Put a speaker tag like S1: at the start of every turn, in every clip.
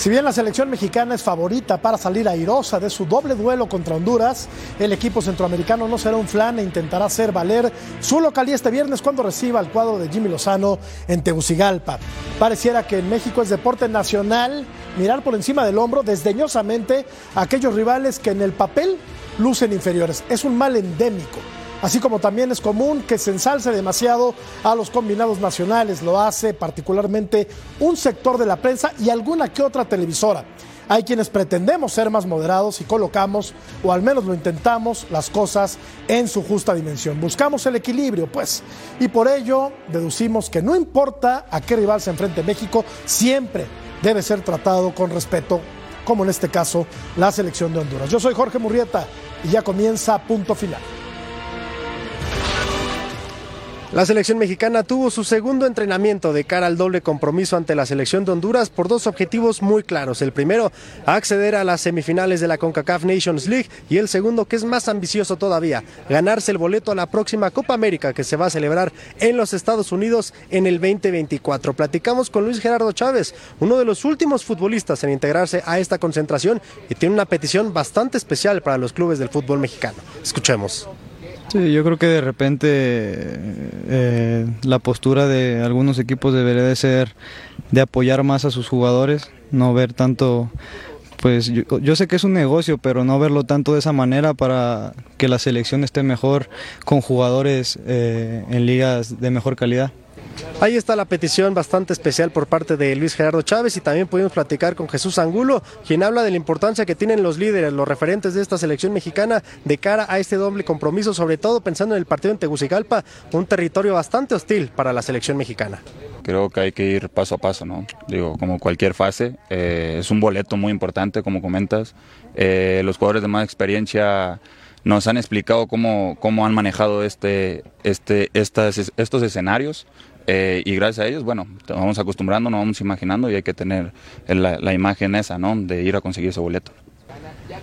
S1: Si bien la selección mexicana es favorita para salir airosa de su doble duelo contra Honduras, el equipo centroamericano no será un flan e intentará hacer valer su localía este viernes cuando reciba el cuadro de Jimmy Lozano en Tegucigalpa. Pareciera que en México es deporte nacional mirar por encima del hombro desdeñosamente a aquellos rivales que en el papel lucen inferiores. Es un mal endémico así como también es común que se ensalce demasiado a los combinados nacionales, lo hace particularmente un sector de la prensa y alguna que otra televisora. Hay quienes pretendemos ser más moderados y colocamos, o al menos lo intentamos, las cosas en su justa dimensión. Buscamos el equilibrio, pues, y por ello deducimos que no importa a qué rival se enfrente México, siempre debe ser tratado con respeto, como en este caso la selección de Honduras. Yo soy Jorge Murrieta y ya comienza punto final.
S2: La selección mexicana tuvo su segundo entrenamiento de cara al doble compromiso ante la selección de Honduras por dos objetivos muy claros. El primero, acceder a las semifinales de la CONCACAF Nations League y el segundo, que es más ambicioso todavía, ganarse el boleto a la próxima Copa América que se va a celebrar en los Estados Unidos en el 2024. Platicamos con Luis Gerardo Chávez, uno de los últimos futbolistas en integrarse a esta concentración y tiene una petición bastante especial para los clubes del fútbol mexicano. Escuchemos.
S3: Sí, yo creo que de repente eh, la postura de algunos equipos debería de ser de apoyar más a sus jugadores, no ver tanto, pues yo, sé que es un negocio, pero no verlo tanto de esa manera para que la selección esté mejor con jugadores eh, en ligas de mejor calidad.
S2: Ahí está la petición bastante especial por parte de Luis Gerardo Chávez y también pudimos platicar con Jesús Angulo, quien habla de la importancia que tienen los líderes, los referentes de esta selección mexicana de cara a este doble compromiso, sobre todo pensando en el partido en Tegucigalpa, un territorio bastante hostil para la selección mexicana.
S4: Creo que hay que ir paso a paso, ¿no? Digo, como cualquier fase, eh, es un boleto muy importante, como comentas. Eh, los jugadores de más experiencia nos han explicado cómo, cómo han manejado este, este, estos escenarios. Eh, y gracias a ellos, bueno, vamos acostumbrando, nos vamos imaginando y hay que tener la, imagen esa, ¿no? De ir a conseguir ese boleto.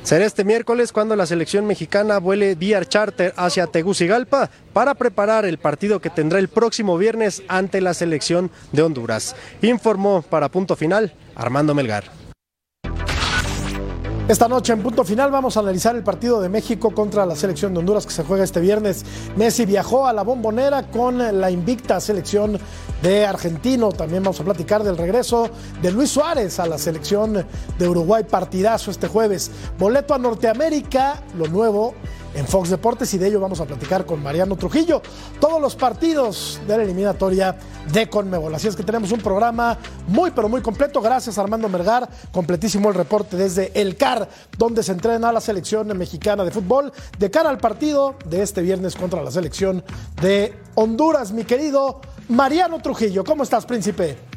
S2: Será este miércoles cuando la selección mexicana vuele vía charter hacia Tegucigalpa para preparar el partido que tendrá el próximo viernes ante la selección de Honduras. Informó para punto final Armando Melgar.
S1: Esta noche en punto final vamos a analizar el partido de México contra la selección de Honduras que se juega este viernes. Messi viajó a la bombonera con la invicta selección de Argentino. También vamos a platicar del regreso de Luis Suárez a la selección de Uruguay. Partidazo este jueves. Boleto a Norteamérica, lo nuevo en Fox Deportes y de ello vamos a platicar con Mariano Trujillo. Todos los partidos de la eliminatoria de Conmebol. Así es que tenemos un programa muy pero muy completo. Gracias Armando Mergar. Completísimo el reporte desde el CAR, donde se entrena la selección mexicana de fútbol de cara al partido de este viernes contra la selección de Honduras. Mi querido Mariano Trujillo, ¿cómo estás, príncipe?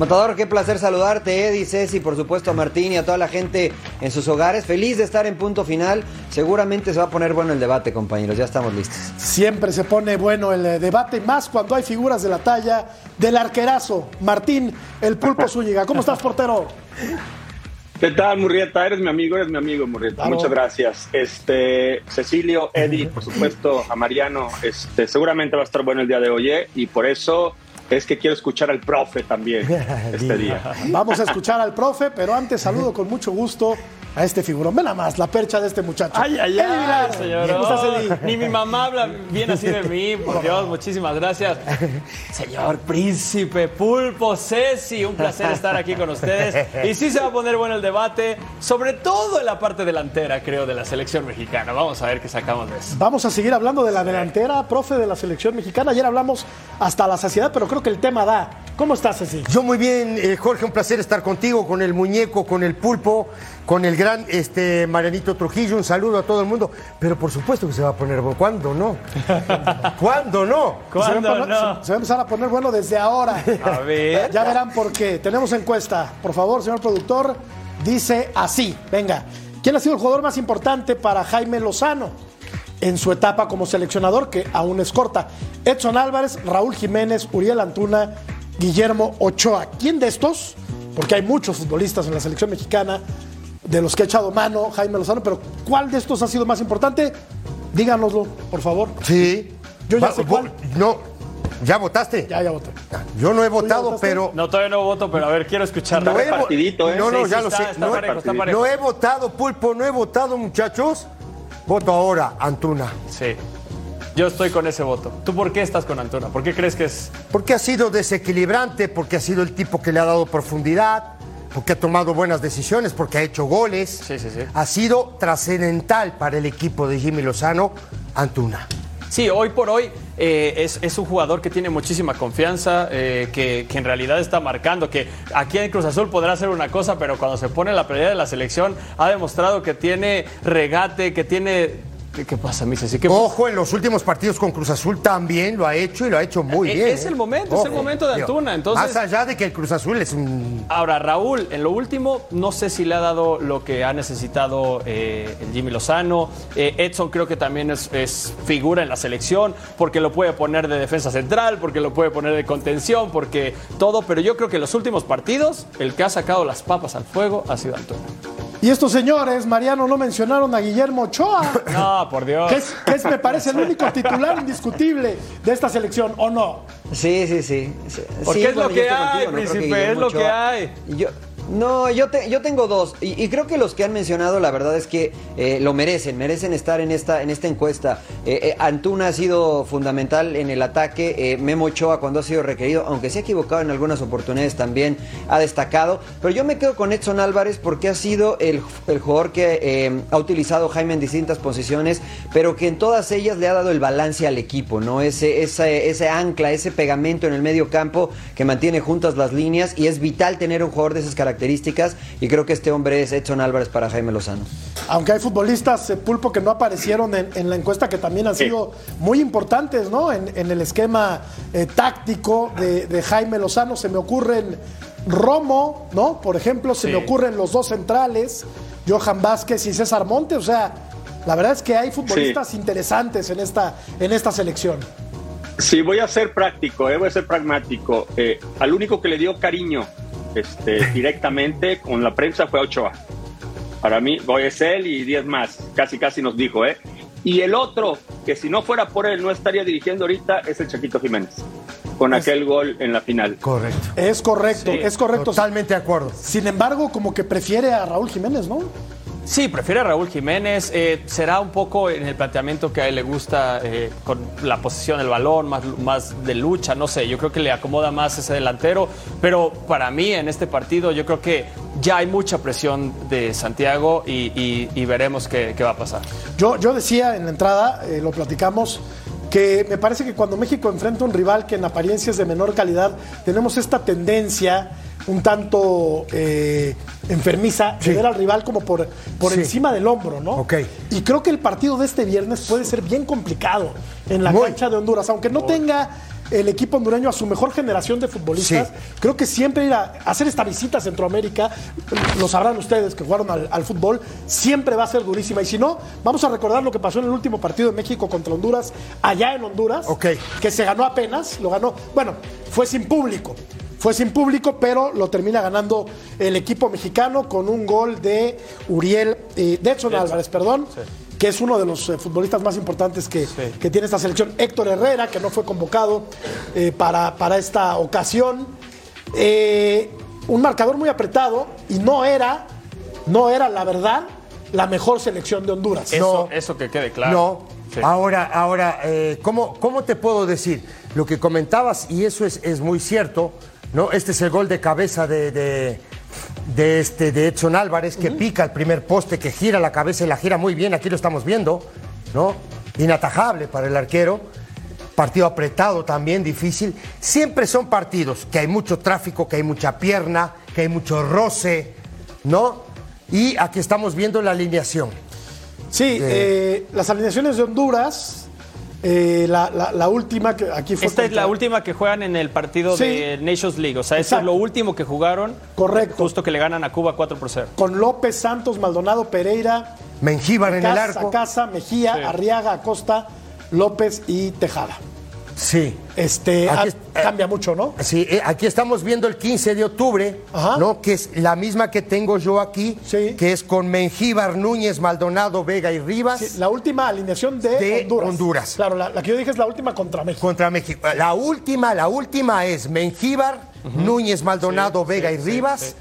S5: Matador, qué placer saludarte, Eddie, Ceci, por supuesto a Martín y a toda la gente en sus hogares. Feliz de estar en punto final. Seguramente se va a poner bueno el debate, compañeros. Ya estamos listos.
S1: Siempre se pone bueno el eh, debate, más cuando hay figuras de la talla del arquerazo. Martín, el pulpo Zúñiga. ¿Cómo estás, portero?
S6: ¿Qué tal, Murrieta? Eres mi amigo, eres mi amigo, Murrieta. Muchas gracias. Este, Cecilio, Eddie, por supuesto, a Mariano. Este, seguramente va a estar bueno el día de hoy, ¿eh? y por eso es que quiero escuchar al profe también este día.
S1: Vamos a escuchar al profe, pero antes saludo con mucho gusto a este figurón. Nada más la percha de este muchacho.
S7: Ay, ay, ay, señor. Ni mi mamá habla bien así de mí, por Dios, muchísimas gracias. Señor príncipe, pulpo, Ceci, un placer estar aquí con ustedes. Y sí se va a poner bueno el debate, sobre todo en la parte delantera, creo, de la selección mexicana. Vamos a ver qué sacamos de eso.
S1: Vamos a seguir hablando de la delantera, profe, de la selección mexicana. Ayer hablamos hasta la saciedad, pero creo que el tema da ¿Cómo estás, Ceci?
S8: Yo muy bien, eh, Jorge, un placer estar contigo, con el muñeco, con el pulpo, con el gran este, Marianito Trujillo. Un saludo a todo el mundo. Pero por supuesto que se va a poner bueno. ¿Cuándo no? ¿Cuándo no?
S7: ¿Cuándo
S1: se, va a poner-
S7: no?
S1: se- se va a empezar a poner bueno desde ahora.
S7: A ver.
S1: Ya verán por qué. Tenemos encuesta. Por favor, señor productor, dice así. Venga. ¿Quién ha sido el jugador más importante para Jaime Lozano en su etapa como seleccionador, que aún es corta? Edson Álvarez, Raúl Jiménez, Uriel Antuna, Guillermo Ochoa. ¿Quién de estos? Porque hay muchos futbolistas en la selección mexicana de los que ha echado mano Jaime Lozano, pero ¿cuál de estos ha sido más importante? Díganoslo, por favor.
S8: Sí.
S1: Yo ya
S8: Va-
S1: sé cuál.
S8: No, ¿ya votaste?
S1: Ya, ya voté.
S8: Yo no he votado, pero...
S7: No, todavía no voto, pero a ver, quiero escucharlo.
S8: No he, vo-
S6: partidito, ¿eh?
S8: no, no,
S7: Sí,
S8: ya
S7: sí,
S8: lo
S7: está-
S8: sé.
S7: está
S8: no,
S7: parejo, está parejo.
S8: no he votado, Pulpo, no he votado, muchachos. Voto ahora, Antuna.
S7: Sí. Yo estoy con ese voto. ¿Tú por qué estás con Antuna? ¿Por qué crees que es
S8: Porque ha sido desequilibrante, porque ha sido el tipo que le ha dado profundidad, porque ha tomado buenas decisiones, porque ha hecho goles.
S7: Sí, sí, sí.
S8: Ha sido trascendental para el equipo de Jimmy Lozano, Antuna.
S7: Sí, hoy por hoy eh, es, es un jugador que tiene muchísima confianza, eh, que, que en realidad está marcando, que aquí en Cruz Azul podrá hacer una cosa, pero cuando se pone en la pelea de la selección ha demostrado que tiene regate, que tiene... ¿Qué, qué pasa, mi Ceci? ¿Qué pasa?
S8: Ojo, en los últimos partidos con Cruz Azul también lo ha hecho y lo ha hecho muy
S7: Eh,
S8: bien.
S7: es el momento, es el momento de Antuna, entonces-
S8: Más allá de que el Cruz Azul es un.
S7: Ahora, Raúl, en lo último, no sé si le ha dado lo que ha necesitado eh, el Jimmy Lozano. Eh, Edson creo que también es, es figura en la selección, porque lo puede poner de defensa central, porque lo puede poner de contención, porque todo. Pero yo creo que en los últimos partidos, el que ha sacado las papas al fuego ha sido Antuna.
S1: Y estos señores, Mariano, no mencionaron a Guillermo Ochoa,
S7: No, por Dios.
S1: que es, que es, me parece, el único titular indiscutible de esta selección, ¿o no?
S5: Sí, sí, sí. sí.
S7: Porque
S5: Sí,
S7: es lo que hay,
S5: contigo, ¿no? Creo que
S7: príncipe,
S5: Guillermo
S7: es lo que hay.
S5: No, yo, te- yo tengo dos. Y, creo que los que han mencionado, la verdad es que eh, lo merecen, merecen estar en esta, en esta encuesta. Eh, eh, Antuna ha sido fundamental en el ataque. Memo Ochoa, cuando ha sido requerido, aunque se ha equivocado en algunas oportunidades, también ha destacado. Pero yo me quedo con Edson Álvarez porque ha sido el, el jugador que ha utilizado Jaime en distintas posiciones, pero que en todas ellas le ha dado el balance al equipo, ¿no? Ese, ese, ese ancla, ese pegamento en el medio campo que mantiene juntas las líneas y es vital tener un jugador de esas características y creo que este hombre es Edson Álvarez para Jaime Lozano.
S1: Aunque hay futbolistas, eh, Pulpo, que no aparecieron en, en la encuesta, que también han
S6: Sí.
S1: sido muy importantes, ¿no? En, en el esquema eh, táctico de, de Jaime Lozano. Se me ocurren Romo, ¿no? Por ejemplo, se
S7: Sí.
S1: me ocurren los dos centrales, Johan Vázquez y César Monte. O sea, la verdad es que hay futbolistas interesantes en esta, en esta selección.
S6: Sí, voy a ser práctico, eh, voy a ser pragmático. Eh, al único que le dio cariño este, directamente con la prensa fue a Ochoa. Para mí, voy es él y 10 más. Casi, casi nos dijo, ¿eh? Y el otro, que si no fuera por él no estaría dirigiendo ahorita, es el Chaquito Jiménez. Con aquel gol en la final.
S8: Correcto.
S1: Es correcto,
S6: Sí.
S1: es correcto.
S8: Totalmente de acuerdo.
S1: Sin embargo, como que prefiere a Raúl Jiménez, ¿no?
S7: Sí, prefiere a Raúl Jiménez. eh, será un poco en el planteamiento que a él le gusta eh, con la posición del balón, más, más de lucha, no sé. Yo creo que le acomoda más ese delantero. Pero para mí en este partido yo creo que ya hay mucha presión de Santiago y, veremos qué, qué va a pasar.
S1: Yo, yo decía en la entrada, eh, lo platicamos, que me parece que cuando México enfrenta a un rival que en apariencia es de menor calidad, tenemos esta tendencia un tanto eh, enfermiza de ver al rival como por, por
S8: Sí.
S1: encima del hombro, ¿no?
S8: Ok.
S1: Y creo que el partido de este viernes puede ser bien complicado en la
S8: Muy.
S1: cancha de Honduras, aunque no tenga el equipo hondureño a su mejor generación de futbolistas,
S8: Sí.
S1: creo que siempre ir a hacer esta visita a Centroamérica, lo sabrán ustedes que jugaron al, al fútbol, siempre va a ser durísima. Y si no, vamos a recordar lo que pasó en el último partido de México contra Honduras, allá en Honduras, que se ganó apenas, lo ganó, bueno, fue sin público. Fue sin público, pero lo termina ganando el equipo mexicano con un gol de Uriel, eh, de Edson Álvarez, perdón, que es uno de los eh, futbolistas más importantes que, que tiene esta selección. Héctor Herrera, que no fue convocado eh, para, para esta ocasión. Eh, un marcador muy apretado y no era, no era la verdad, la mejor selección de Honduras.
S7: Eso,
S8: No.
S7: eso que quede claro.
S8: No.
S7: Sí.
S8: Ahora, ahora eh, ¿cómo, ¿cómo te puedo decir? Lo que comentabas, y eso es, es muy cierto, ¿no? Este es el gol de cabeza de, de, de este, de Edson Álvarez, que pica el primer poste, que gira la cabeza y la gira muy bien, aquí lo estamos viendo, ¿no? Inatajable para el arquero. partido apretado también, difícil. Siempre son partidos que hay mucho tráfico, que hay mucha pierna, que hay mucho roce, ¿no? Y aquí estamos viendo la alineación.
S1: Sí, eh, las alineaciones de Honduras, eh, la, la- la última que aquí fue.
S7: Esta es la última que juegan en el partido
S1: Sí.
S7: de Nations League. O sea, eso es lo último que jugaron.
S1: Correcto.
S7: Justo que le ganan a Cuba 4 por 0.
S1: Con López, Santos, Maldonado, Pereira,
S8: Mengíbar en el arco.
S1: Casa, Mejía,
S7: Sí.
S1: Arriaga, Acosta, López y Tejada.
S8: Sí.
S1: Este
S8: Aquí
S1: ah,
S8: es-
S1: cambia mucho, ¿no?
S8: Sí, eh, aquí estamos viendo el 15 de octubre,
S1: Ajá.
S8: ¿no? Que es la misma que tengo yo aquí,
S1: Sí.
S8: que es con Mengíbar, Núñez, Maldonado, Vega y Rivas
S1: Sí, la última alineación de,
S8: De
S1: Honduras.
S8: Honduras.
S1: Claro, la, la que yo dije es la última contra México.
S8: contra México. La última, la última es Mengíbar, Núñez, Maldonado, Vega y Rivas,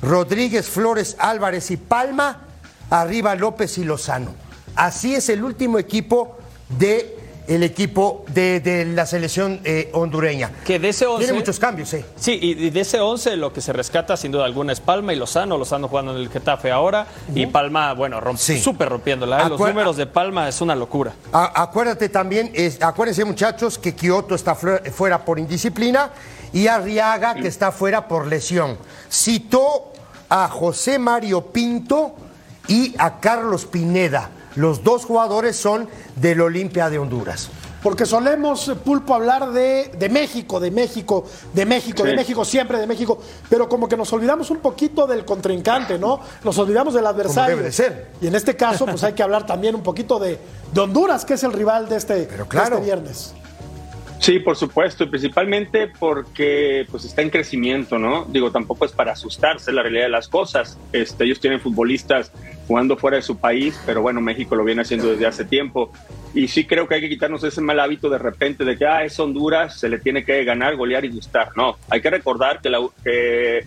S8: Rodríguez, Flores, Álvarez y Palma, arriba López y Lozano. Así es el último equipo de el equipo de, de la selección eh, hondureña.
S7: Que de ese 11.
S8: Tiene muchos cambios, eh.
S7: Sí, y y de ese 11 lo que se rescata sin duda alguna es Palma y Lozano. Lozano jugando en el Getafe ahora. Y Palma, bueno, romp-
S8: Sí.
S7: súper rompiéndola. ¿eh? Los números de Palma es una locura.
S8: A- acuérdate también, es- acuérdense muchachos, que Kioto está fue- fuera por indisciplina y Arriaga que está fuera por lesión. Citó a José Mario Pinto y a Carlos Pineda. Los dos jugadores son del Olimpia de Honduras.
S1: Porque solemos, eh, Pulpo, hablar de, de México, de México, de México, de. México, siempre de México, pero como que nos olvidamos un poquito del contrincante, ¿no? Nos olvidamos del adversario.
S8: debe de ser.
S1: Y en este caso, pues hay que hablar también un poquito de, de Honduras, que es el rival de este,
S8: Pero
S1: de este viernes.
S6: Sí, por supuesto, y principalmente porque pues está en crecimiento, ¿no? Digo, tampoco es para asustarse la realidad de las cosas. Este, ellos tienen futbolistas jugando fuera de su país, pero bueno, México lo viene haciendo desde hace tiempo. Y sí creo que hay que quitarnos ese mal hábito de repente de que, ah, es Honduras, se le tiene que ganar, golear y gustar. No, hay que recordar que, la, que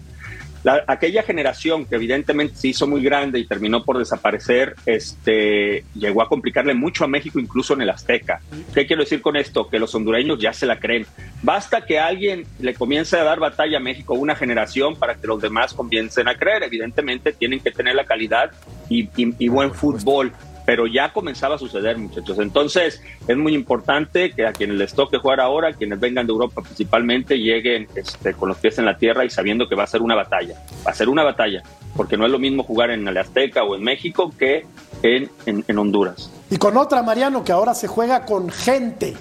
S6: la- aquella generación que evidentemente se hizo muy grande y terminó por desaparecer, este, llegó a complicarle mucho a México, incluso en el Azteca. ¿Qué quiero decir con esto? Que los hondureños ya se la creen. Basta que alguien le comience a dar batalla a México una generación para que los demás comiencen a creer. Evidentemente tienen que tener la calidad y, y- y buen fútbol. Pero ya comenzaba a suceder, muchachos. Entonces, es muy importante que a quienes les toque jugar ahora, quienes vengan de Europa principalmente, lleguen este, con los pies en la tierra y sabiendo que va a ser una batalla. Va a ser una batalla, porque no es lo mismo jugar en el Azteca o en México que en, en- en Honduras.
S1: Y con otra, Mariano, que ahora se juega con gente.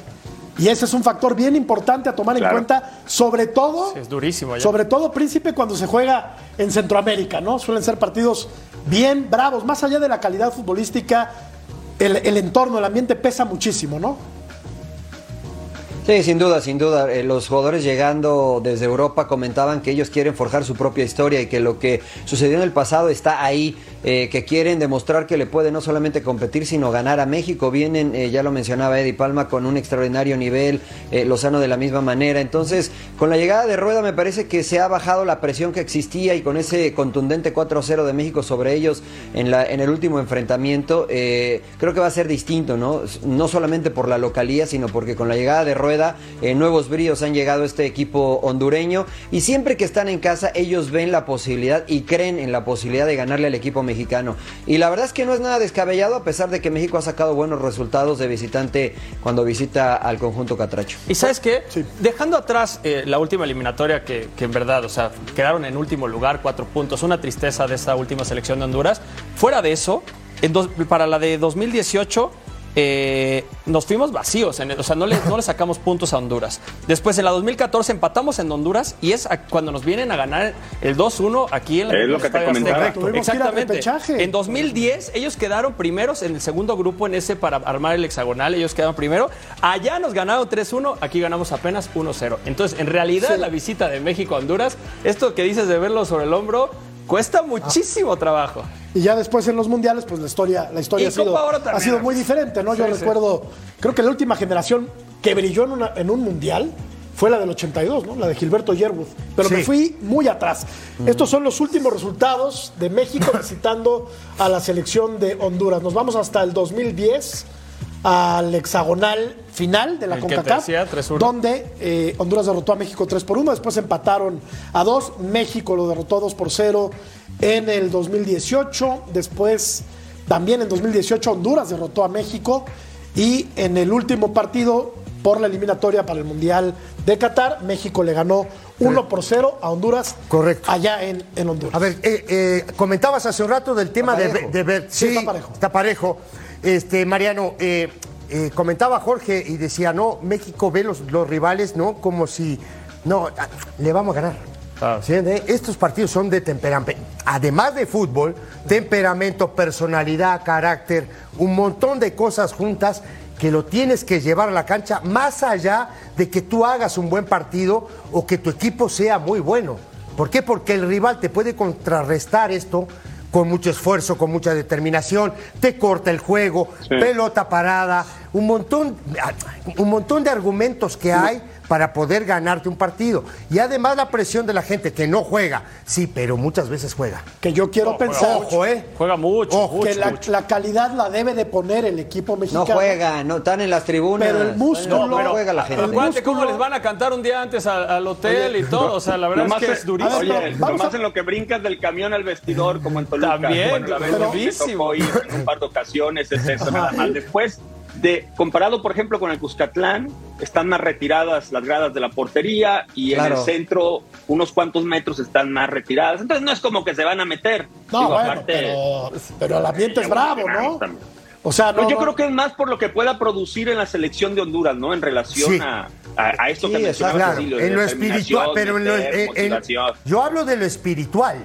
S1: Y ese es un factor bien importante a tomar en cuenta, sobre todo,
S7: Sí, es durísimo allá.
S1: sobre todo, Príncipe, cuando se juega en Centroamérica, ¿no? Suelen ser partidos bien bravos, más allá de la calidad futbolística, el, el entorno, el ambiente pesa muchísimo, ¿no?
S5: Sí, sin duda, sin duda. Eh, los jugadores llegando desde Europa comentaban que ellos quieren forjar su propia historia y que lo que sucedió en el pasado está ahí, eh, que quieren demostrar que le puede no solamente competir, sino ganar a México. Vienen, eh, ya lo mencionaba Eddie Palma, con un extraordinario nivel, Lozano de la misma manera. Entonces, con la llegada de Rueda me parece que se ha bajado la presión que existía y con ese contundente 4-0 de México sobre ellos en, la, en el último enfrentamiento, creo que va a ser distinto, ¿no? No solamente por la localía, sino porque con la llegada de Rueda, eh, nuevos bríos han llegado a este equipo hondureño y siempre que están en casa ellos ven la posibilidad y creen en la posibilidad de ganarle al equipo mexicano. Y la verdad es que no es nada descabellado a pesar de que México ha sacado buenos resultados de visitante cuando visita al conjunto catracho.
S7: ¿Y sabes qué? Dejando atrás eh, la última eliminatoria que, que en verdad, o sea, quedaron en último lugar, cuatro puntos, una tristeza de esta última selección de Honduras. Fuera de eso, en dos- para la de 2018 eh, nos fuimos vacíos, en el- o sea, no le, no le sacamos puntos a Honduras. Después en la 2014 empatamos en Honduras y es a- cuando nos vienen a ganar el 2-1 aquí en la
S6: Es lo que te comentaba.
S7: Exactamente. En 2010 ellos quedaron primeros en el segundo grupo en ese para armar el hexagonal, ellos quedaron primero. Allá nos ganaron 3-1, aquí ganamos apenas 1-0. Entonces, en realidad la visita de México a Honduras, esto que dices de verlo sobre el hombro, cuesta muchísimo trabajo.
S1: Y ya después en los mundiales, pues la historia, la historia ha sido, ha sido muy diferente, ¿no? Yo
S7: Sí,
S1: recuerdo, creo que la última generación que brilló en, una- en un mundial fue la del 82, ¿no? La de Gilberto Yerwood. Pero me fui muy atrás. Estos son los últimos resultados de México visitando a la selección de Honduras. Nos vamos hasta el 2010 al hexagonal final de la CONCACAF,
S7: decía, 3-1.
S1: donde eh, Honduras derrotó a México 3 por 1, después empataron a 2, México lo derrotó 2 por 0 en el 2018, después también en 2018 Honduras derrotó a México y en el último partido por la eliminatoria para el Mundial de Qatar. México le ganó 1 por 0 a Honduras.
S8: Correcto.
S1: Allá en, en Honduras.
S8: A ver, eh, eh, comentabas hace un rato del tema de,
S5: parejo.
S8: de ver.
S1: Sí, está parejo.
S8: Está parejo. Este, Mariano, eh, eh, comentaba Jorge y decía, no, México ve los, los rivales, ¿no? Como si, no, ah, le vamos a ganar. ¿Sí? De- Estos partidos son de temperamento. Además de fútbol, temperamento, personalidad, carácter, un montón de cosas juntas que lo tienes que llevar a la cancha más allá de que tú hagas un buen partido o que tu equipo sea muy bueno. ¿Por qué? Porque el rival te puede contrarrestar esto con mucho esfuerzo, con mucha determinación, te corta el juego, pelota parada, un montón, un montón de argumentos que hay para poder ganarte un partido. Y además la presión de la gente que no juega, sí, pero muchas veces juega.
S1: Que yo quiero pensar
S8: Ojo, ¿eh?
S7: Juega mucho,
S8: Ojo,
S7: mucho,
S1: que la,
S7: mucho.
S1: la calidad la debe de poner el equipo
S5: No
S1: mexicano.
S5: juegan, no están en las tribunas.
S1: Pero el músculo-
S5: no,
S1: pero-
S5: juega la gente.
S7: Acuérdate
S1: músculo-
S7: cómo les van a cantar un día antes al, al hotel y todo. O sea, la verdad es que es durísimo.
S6: Oye, nomás
S1: a-
S6: en lo que brincas del camión al vestidor, como en Toluca.
S7: También,
S6: Bueno, la vez
S7: pero-
S6: me tocó ir en un par de ocasiones, es eso nada más. Después, de, comparado, por ejemplo, con el Cuscatlán, están más retiradas las gradas de la portería y en el centro, unos cuantos metros están más retiradas. Entonces, no es como que se van a meter.
S1: No,
S6: Digo,
S1: bueno,
S6: aparte-
S1: pero, pero el ambiente es bravo, ¿no?
S6: También.
S1: O sea, no,
S6: yo
S1: no-
S6: creo que es más por lo que pueda producir en la selección de Honduras, ¿no? En relación
S8: Sí.
S6: a, a, a esto
S5: Sí,
S6: que mencionaba
S8: Claro, en lo espiritual, pero en lo,
S6: meter,
S8: en- en-
S6: motivación.
S8: yo hablo de lo espiritual,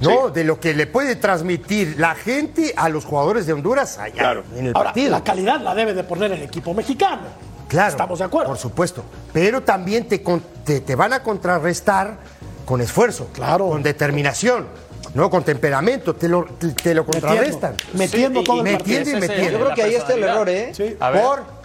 S8: ¿no? De lo que le puede transmitir la gente a los jugadores de Honduras allá
S6: Claro.
S8: en el
S1: Ahora,
S8: partido.
S1: la calidad la debe de poner el equipo mexicano.
S8: Claro,
S1: Estamos de acuerdo.
S8: Por supuesto. Pero también te, te, te van a contrarrestar con esfuerzo,
S1: Claro.
S8: con determinación, no con temperamento, te lo, te, te lo contrarrestan.
S1: Metiendo
S7: Sí,
S1: todo el
S7: y-
S1: partido.
S8: Metiendo y metiendo.
S5: Yo creo que ahí está el error, ¿eh?
S1: Sí.
S7: A ver.
S8: Por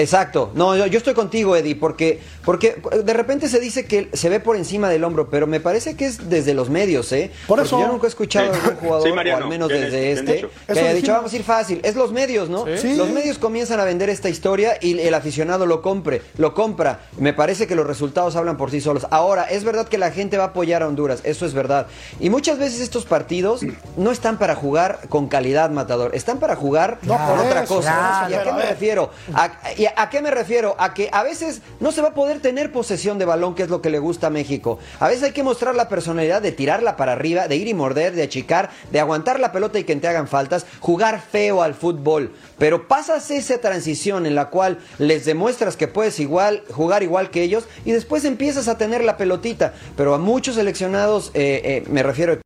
S5: Exacto. No, yo, yo estoy contigo, Eddie, porque, porque de repente se dice que se ve por encima del hombro, pero me parece que es desde los medios, ¿eh?
S1: Por
S5: Porque
S1: eso-
S5: yo nunca he escuchado a algún jugador,
S6: Sí, Mariano,
S5: o al menos
S6: bien
S5: desde este, que haya dicho, vamos a ir fácil. Es los medios, ¿no?
S1: Sí.
S5: Los medios comienzan a vender esta historia y el aficionado lo compre, lo compra. Me parece que los resultados hablan por sí solos. Ahora, es verdad que la gente va a apoyar a Honduras, eso es verdad. Y muchas veces estos partidos no están para jugar con calidad, Matador, están para jugar
S1: No,
S5: por
S1: por
S5: otra cosa.
S1: claro,
S5: ¿Y a qué me refiero? ¿A, y a qué me refiero? A que a veces no se va a poder tener posesión de balón, que es lo que le gusta a México. A veces hay que mostrar la personalidad de tirarla para arriba, de ir y morder, de achicar, de aguantar la pelota y que te hagan faltas, jugar feo al fútbol. Pero pasas esa transición en la cual les demuestras que puedes igual jugar igual que ellos y después empiezas a tener la pelotita. Pero a muchos seleccionados, eh, eh, me refiero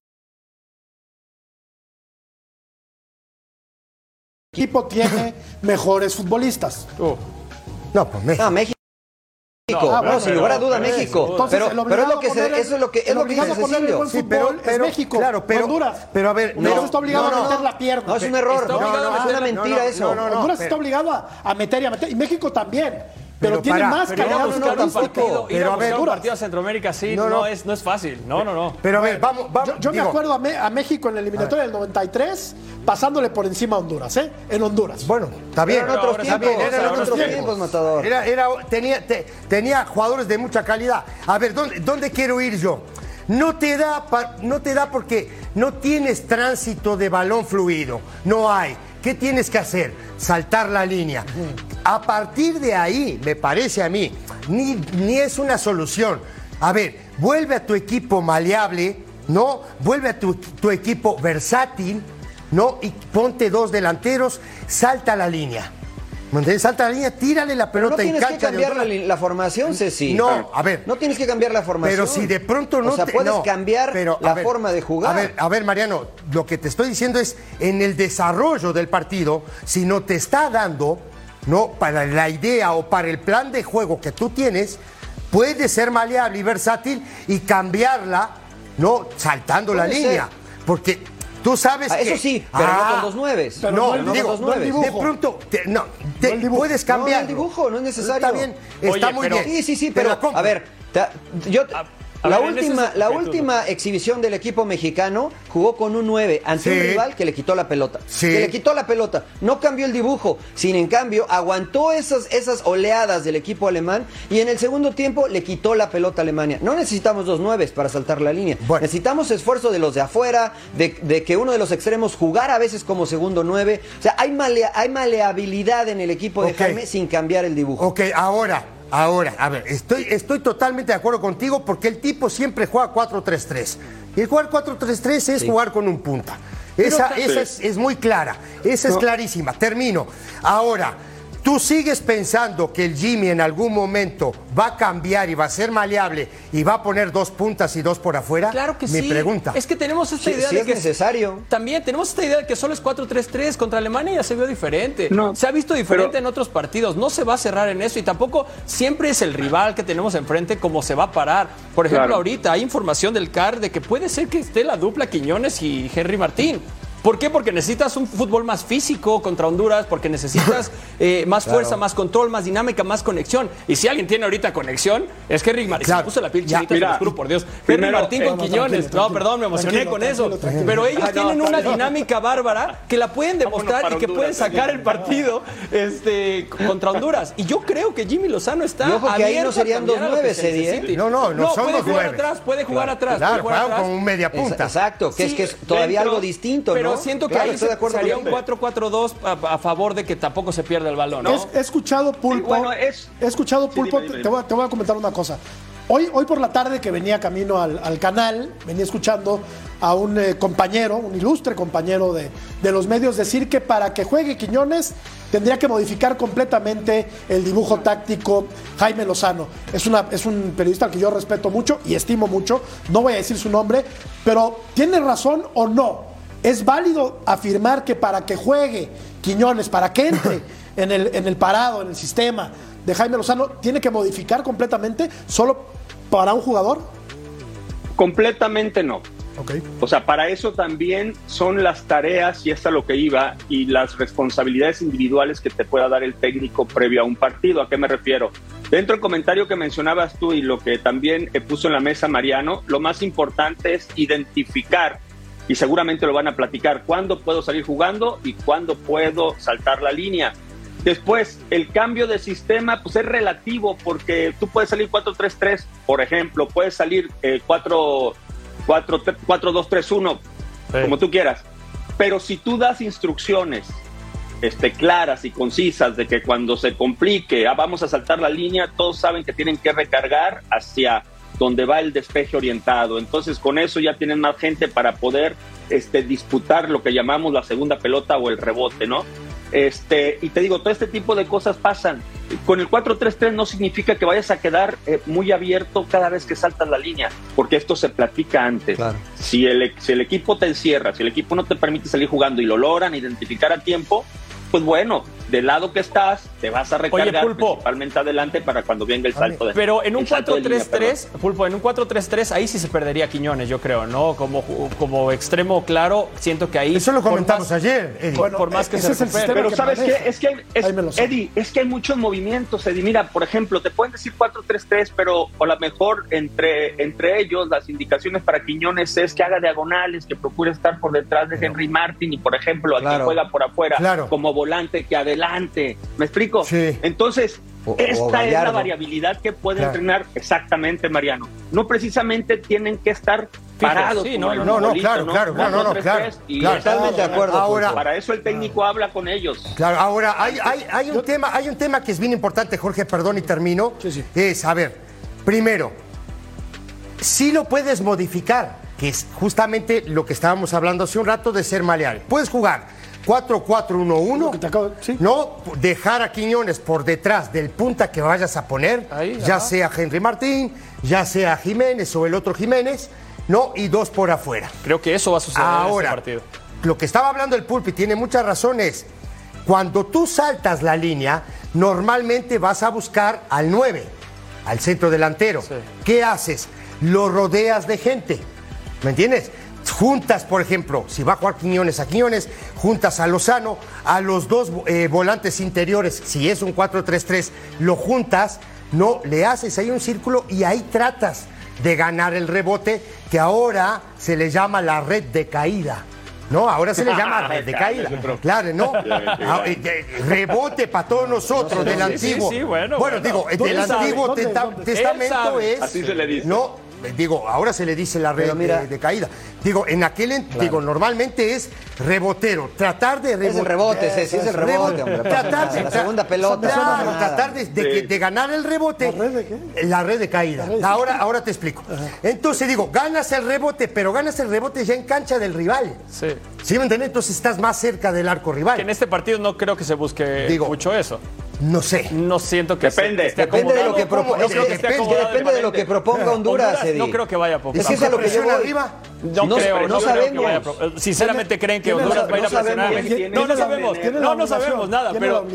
S1: Equipo tiene mejores futbolistas.
S8: No, pues México.
S5: Ah, México.
S7: No,
S5: No,
S7: pero-
S5: sin lugar a duda,
S7: pero-
S5: México.
S1: Entonces,
S5: pero,
S1: el
S5: pero
S1: obligado
S5: es lo que se,
S1: poner-
S5: eso es lo que es lo que dice Cecilio.
S8: Sí,
S1: fútbol
S8: pero- pero-
S1: es México,
S8: claro, pero-
S1: Honduras.
S8: pero a ver,
S1: Honduras
S8: no,
S1: está obligado
S8: no,
S1: a
S8: no.
S1: meter la pierna.
S5: No, es un error.
S7: Está
S5: No,
S7: obligado
S5: no,
S7: a
S5: es
S7: meter-
S5: una
S8: no,
S5: mentira
S8: no,
S5: eso.
S8: no, no,
S1: Honduras
S8: pero-
S1: está obligado a meter y a meter. Y México también. Pero,
S8: Pero
S1: tiene
S8: para-
S1: más
S8: pero
S1: calidad
S7: buscar un
S1: futbolística.
S7: partido, ir
S8: Pero
S7: a
S8: a ver,
S7: un partido a Centroamérica sí,
S8: No,
S7: no,
S8: no.
S7: es, no es fácil. No, no, no.
S8: Pero a ver, vamos, vamos.
S1: Yo, yo me acuerdo a, Me- a México en la eliminatoria del 93, pasándole por encima a Honduras, ¿eh? En Honduras.
S8: Bueno, está bien.
S5: Pero en otros
S8: bien,
S5: tiempos,
S8: eran
S5: en
S8: otros
S5: otros
S8: tiempos.
S5: tiempos, Matador.
S8: Era, era, tenía, te- tenía jugadores de mucha calidad. A ver, ¿dónde, dónde quiero ir yo? No te, da pa- no te da porque no tienes tránsito de balón fluido. No hay. ¿Qué tienes que hacer? Saltar la línea. A partir de ahí, me parece a mí, ni, ni es una solución. A ver, vuelve a tu equipo maleable, ¿no? Vuelve a tu, tu equipo versátil, ¿no? Y ponte dos delanteros, salta la línea. ¿Me entiendes? Salta la línea, tírale la
S5: Pero no
S8: pelota en
S5: tienes que cambiar la, formación, Ceci.
S8: No, a ver.
S5: No tienes que cambiar la formación.
S8: Pero si de pronto no
S5: O sea,
S8: te-
S5: puedes
S8: no,
S5: cambiar
S8: pero,
S5: la
S8: ver,
S5: forma de jugar.
S8: A ver, a ver, Mariano, lo que te estoy diciendo es en el desarrollo del partido, si no te está dando, no para la idea o para el plan de juego que tú tienes, puedes ser maleable y versátil y cambiarla, no saltando la
S5: Puede
S8: línea, porque Tú sabes
S5: Ah,
S8: que...
S5: eso sí, pero no con dos nueves.
S8: Pero
S5: No,
S8: no,
S5: no con
S8: digo,
S5: dos
S8: no el
S5: nueves.
S8: dibujo. de pronto, te- no, te- puedes cambiar.
S5: No, el dibujo, no es necesario.
S8: Está bien, está
S5: Oye,
S8: muy
S5: pero-
S8: bien.
S5: Sí, sí, sí,
S8: Te
S5: pero a ver, ta- yo
S7: a
S5: la
S7: ver,
S5: última, la última exhibición del equipo mexicano jugó con un 9 ante un rival que le quitó la pelota.
S8: Sí.
S5: Que le quitó la pelota. No cambió el dibujo. Sin en cambio, aguantó esas, esas oleadas del equipo alemán y en el segundo tiempo le quitó la pelota a Alemania. No necesitamos dos nueves para saltar la línea. Necesitamos esfuerzo de los de afuera, de, de que uno de los extremos jugara a veces como segundo nueve. O sea, hay, malea- hay maleabilidad en el equipo de. Jaime sin cambiar el dibujo.
S8: Ok, ahora, ahora, a ver, estoy, estoy totalmente de acuerdo contigo porque el tipo siempre juega 4-3-3. Y el jugar 4-3-3 es
S5: Sí.
S8: jugar con un punta. Esa, esa es, es muy clara, esa es
S5: No.
S8: clarísima. Termino. Ahora, ¿tú sigues pensando que el Jimmy en algún momento va a cambiar y va a ser maleable y va a poner dos puntas y dos por afuera?
S7: Claro que
S8: Mi
S7: sí.
S8: pregunta.
S7: Es que tenemos esta
S5: Sí,
S7: idea
S5: sí
S7: de
S5: es
S7: que
S5: necesario.
S7: También tenemos esta idea de que solo es 4-3-3 contra Alemania ya se vio diferente.
S6: No,
S7: se ha visto diferente
S6: pero-
S7: en otros partidos. No se va a cerrar en eso y tampoco siempre es el rival que tenemos enfrente como se va a parar. Por ejemplo,
S6: Claro.
S7: ahorita hay información del CAR de que puede ser que esté la dupla Quiñones y Henry Martín. ¿Por qué? Porque necesitas un fútbol más físico contra Honduras, porque necesitas eh, más fuerza, más control, más dinámica, más conexión. Y si alguien tiene ahorita conexión, es Henry Martín. Se
S8: Claro.
S7: me puso la piel chinita, se los juro por Dios. Henry
S6: primero,
S7: Martín
S6: eh,
S7: con
S1: no,
S7: Quiñones.
S1: tranquilo,
S7: No, perdón, me emocioné con eso.
S1: tranquilo.
S7: Pero ellos
S6: Ah, no,
S7: tienen una dinámica bárbara que la pueden demostrar y que
S6: Honduras,
S7: pueden sacar el partido este, contra Honduras. Y yo creo que Jimmy Lozano está
S5: Y ojo que ahí no serían dos
S7: que se
S5: Eddie, ¿eh?
S8: No, no, no son
S7: puede
S8: dos
S7: atrás, puede jugar atrás.
S8: Claro,
S7: puede jugar atrás.
S8: con un media punta.
S5: Exacto, que es que es todavía algo distinto,
S7: Pero siento que
S5: Claro,
S7: ahí se,
S5: acuerdo
S7: sería un
S5: contigo.
S7: 4-4-2 a, a favor de que tampoco se pierda el balón, ¿no?
S1: He, he escuchado Pulpo.
S6: bueno, es-
S1: He escuchado
S6: Sí,
S1: Pulpo.
S6: dime, dime,
S1: te, voy a, te voy a comentar una cosa. Hoy, hoy por la tarde que venía camino al, al canal, venía escuchando a un eh, compañero, un ilustre compañero de, de los medios, decir que para que juegue Quiñones tendría que modificar completamente el dibujo táctico Jaime Lozano. Es, una, es un periodista al que yo respeto mucho y estimo mucho, no voy a decir su nombre, pero ¿tiene razón o no? ¿Es válido afirmar que para que juegue Quiñones, para que entre en el, en el parado, en el sistema de Jaime Lozano, tiene que modificar completamente solo para un jugador?
S6: Completamente no.
S1: Ok.
S6: O sea, para eso también son las tareas, y es a lo que iba, y las responsabilidades individuales que te pueda dar el técnico previo a un partido. ¿A qué me refiero? Dentro del comentario que mencionabas tú y lo que también puso en la mesa Mariano, lo más importante es identificar, y seguramente lo van a platicar, cuándo puedo salir jugando y cuándo puedo saltar la línea. Después, el cambio de sistema pues es relativo porque tú puedes salir 4-3-3, por ejemplo, puedes salir eh, 4 4-2-3-1, como tú quieras. Pero si tú das instrucciones este, claras y concisas de que cuando se complique, ah, vamos a saltar la línea, todos saben que tienen que recargar hacia donde va el despeje orientado. Entonces con eso ya tienen más gente para poder este, disputar lo que llamamos la segunda pelota o el rebote, ¿no? Este, y te digo, todo este tipo de cosas pasan. Con el 4-3-3 no significa que vayas a quedar eh, muy abierto cada vez que saltas la línea, porque esto se platica antes.
S5: Claro.
S6: Si, el, si el equipo te encierra, si el equipo no te permite salir jugando y lo logran identificar a tiempo, pues bueno, del lado que estás, te vas a recargar
S7: Pulpo.
S6: principalmente adelante para cuando venga el salto de
S7: Pero en un
S6: el salto de línea,
S7: 4-3-3, Pulpo, en un 4-3-3 ahí sí se perdería Quiñones, yo creo, ¿no? Como, como extremo claro, siento que ahí...
S8: Eso lo comentamos
S7: más-
S8: ayer, Eddie.
S7: Por, por más que
S1: ese
S7: se
S1: es el
S7: recupere.
S1: sistema
S6: Pero
S1: que
S6: sabes
S1: maneja.
S6: qué, es que es-. Eddie, es que hay muchos movimientos, Eddie. Mira, por ejemplo, te pueden decir 4-3-3, pero a lo mejor entre, entre ellos las indicaciones para Quiñones es que haga diagonales, que procure estar por detrás de Henry Martin y, por ejemplo, al que
S5: Claro.
S6: juega por afuera
S8: Claro.
S6: como volante que adelante. ¿Me explico?
S8: Sí.
S6: Entonces,
S5: O- o
S6: esta es la variabilidad que puede
S8: Claro.
S6: entrenar exactamente, Mariano. No precisamente tienen que estar parados.
S7: sí, no, no,
S8: no, claro, claro, no, no, no,
S6: 4-3-3
S8: claro, claro.
S5: Totalmente de acuerdo.
S8: Ahora-.
S6: Para eso el técnico habla con ellos.
S8: Claro, ahora hay, hay, hay un tema, hay un tema que es bien importante, Jorge, perdón y termino.
S1: Sí, sí.
S8: Es, a ver, primero, sí lo puedes modificar, que es justamente lo que estábamos hablando hace un rato de ser maleable. Puedes jugar 4-4-1-1,
S1: Lo que te acabo- sí.
S8: no dejar a Quiñones por detrás del punta que vayas a poner,
S7: Ahí,
S8: ya
S7: ajá.
S8: sea Henry Martín, ya sea Jiménez o el otro Jiménez, no, y dos por afuera.
S7: Creo que eso va a suceder en
S8: Ahora,
S7: este partido.
S8: lo que estaba hablando el Pulpi tiene muchas razones. Cuando tú saltas la línea, normalmente vas a buscar al 9, al centro delantero.
S7: Sí.
S8: ¿Qué haces? Lo rodeas de gente. ¿Me entiendes? Juntas, por ejemplo, si va a jugar Quiñones a Quiñones, juntas a Lozano, a los dos eh, volantes interiores, si es un 4-3-3, lo juntas, no, le haces ahí un círculo y ahí tratas de ganar el rebote, que ahora se le llama la red de caída. No, ahora se le llama red de caída. Claro, ¿no? Ah, eh, eh, Rebote para todos nosotros del antiguo.
S7: sí, bueno,
S8: bueno,
S7: bueno.
S8: digo,
S7: ¿Dónde
S8: del antiguo testamento es.
S6: Así se le dice.
S8: No, digo, ahora se le dice la red
S5: mira-
S8: de, de caída. Digo, en aquel, digo, normalmente es rebotero, tratar de
S5: Es
S8: rebote.
S5: el rebote, Ceci, es el rebote, hombre.
S8: Tratar de,
S5: La segunda pelota.
S8: Claro,
S5: nada.
S8: tratar de, de que- de ganar el rebote.
S1: ¿La red de qué?
S8: La red de caída.
S1: red de-
S8: Ahora, ahora te explico. Entonces digo, ganas el rebote, pero ganas el rebote ya en cancha del rival.
S7: Sí.
S8: ¿Sí me entiendes? Entonces estás más cerca del arco
S7: Que en
S8: rival.
S7: este partido no creo que se busque
S8: Digo,
S7: mucho eso.
S8: No sé.
S7: No siento que
S6: Depende.
S7: esté
S5: Depende de lo que,
S7: acomodado.
S5: propo-
S7: No
S5: es
S7: creo
S5: que
S7: que esté
S5: depende, depende de lo que proponga Honduras,
S7: Honduras no creo que vaya a poco.
S5: Es que eso es a lo que yo voy.
S8: arriba.
S7: No,
S5: No-
S7: creo,
S5: no
S7: no
S5: sabemos.
S7: Creo que vaya a eh, Sinceramente creen que Honduras va a ir a
S5: no
S7: presionar No, no sabemos. No, no sabemos nada. Pero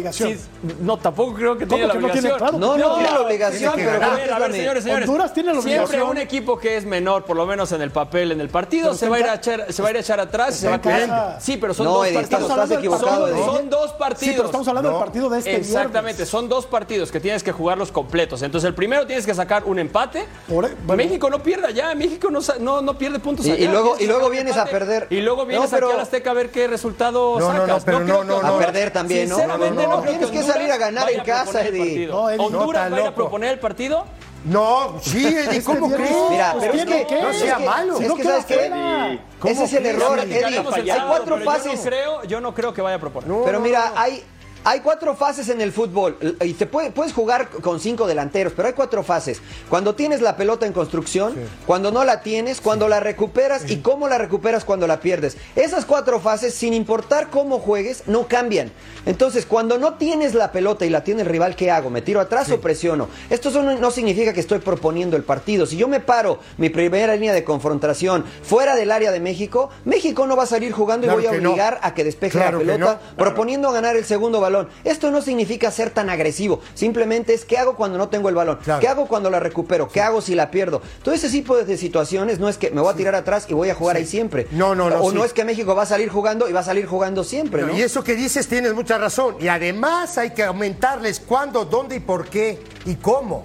S7: no, tampoco creo que
S1: ¿Cómo
S7: tiene la
S1: que no tiene?
S7: obligación.
S1: Claro
S5: No, no
S1: tiene.
S5: la obligación,
S7: A ver, a ver, señores, señores.
S1: Honduras tiene la
S7: Siempre
S1: obligación.
S7: un equipo que es menor, por lo menos en el papel, en el partido, se va a ir a echar, se va a ir a echar atrás y se va a
S1: casa.
S7: Sí, pero son
S5: No,
S7: dos partidos.
S5: estás- estás equivocado,
S7: Son, dos
S1: Sí,
S7: partidos.
S1: pero estamos hablando del partido de este
S7: Exactamente,
S1: viernes.
S7: son dos partidos que tienes que jugarlos completos. Entonces, el primero tienes que sacar un empate.
S1: Por- bueno.
S7: México no pierda ya, México no, sa- no, no pierde puntos
S5: Y- luego- y luego vienes a perder.
S7: Y luego vienes
S5: No, pero-
S7: aquí al Azteca a ver qué resultado
S8: No, no, no,
S7: sacas.
S8: pero no,
S7: que
S8: no,
S5: A perder también, ¿no?
S7: Sinceramente,
S5: No, no,
S7: no,
S5: tienes que
S7: Honduras
S5: salir a ganar en casa, Eddie.
S1: No, no,
S7: ¿Honduras va a a proponer el partido?
S8: No, sí, Eddie, ¿cómo crees?
S5: Mira, pero es que,
S1: que-
S8: no
S5: es
S8: sea
S5: que-
S8: malo.
S5: Es
S1: No
S5: que, ¿sabes qué? Ese es el error, Eddie. Hay cuatro fases.
S7: no creo, yo no creo que vaya a proponer.
S5: Pero mira, hay, hay cuatro fases en el fútbol. Y te puede- puedes jugar con cinco delanteros, pero hay cuatro fases. Cuando tienes la pelota en construcción, cuando no la tienes, cuando la recuperas y cómo la recuperas cuando la pierdes. Esas cuatro fases, sin importar cómo juegues, no cambian. Entonces, cuando no tienes la pelota y la tiene el rival, ¿qué hago? ¿Me tiro atrás o presiono? Esto son- no significa que estoy proponiendo el partido. Si yo me paro mi primera línea de confrontación fuera del área de México, México no va a salir jugando
S8: Claro
S5: y voy a
S8: no.
S5: obligar a que despeje
S8: Claro
S5: la pelota,
S8: no.
S5: proponiendo ganar el segundo balón. Esto no significa ser tan agresivo, simplemente es qué hago cuando no tengo el balón,
S8: Claro.
S5: qué hago cuando la recupero, qué hago si la pierdo. Todo ese tipo de situaciones no es que me voy a tirar atrás y voy a jugar ahí siempre.
S8: No, no, no,
S5: O
S8: sí.
S5: no es que México va a salir jugando y va a salir jugando siempre, ¿no?
S8: Y eso que dices tienes mucha razón. Y además hay que aumentarles cuándo, dónde y por qué y cómo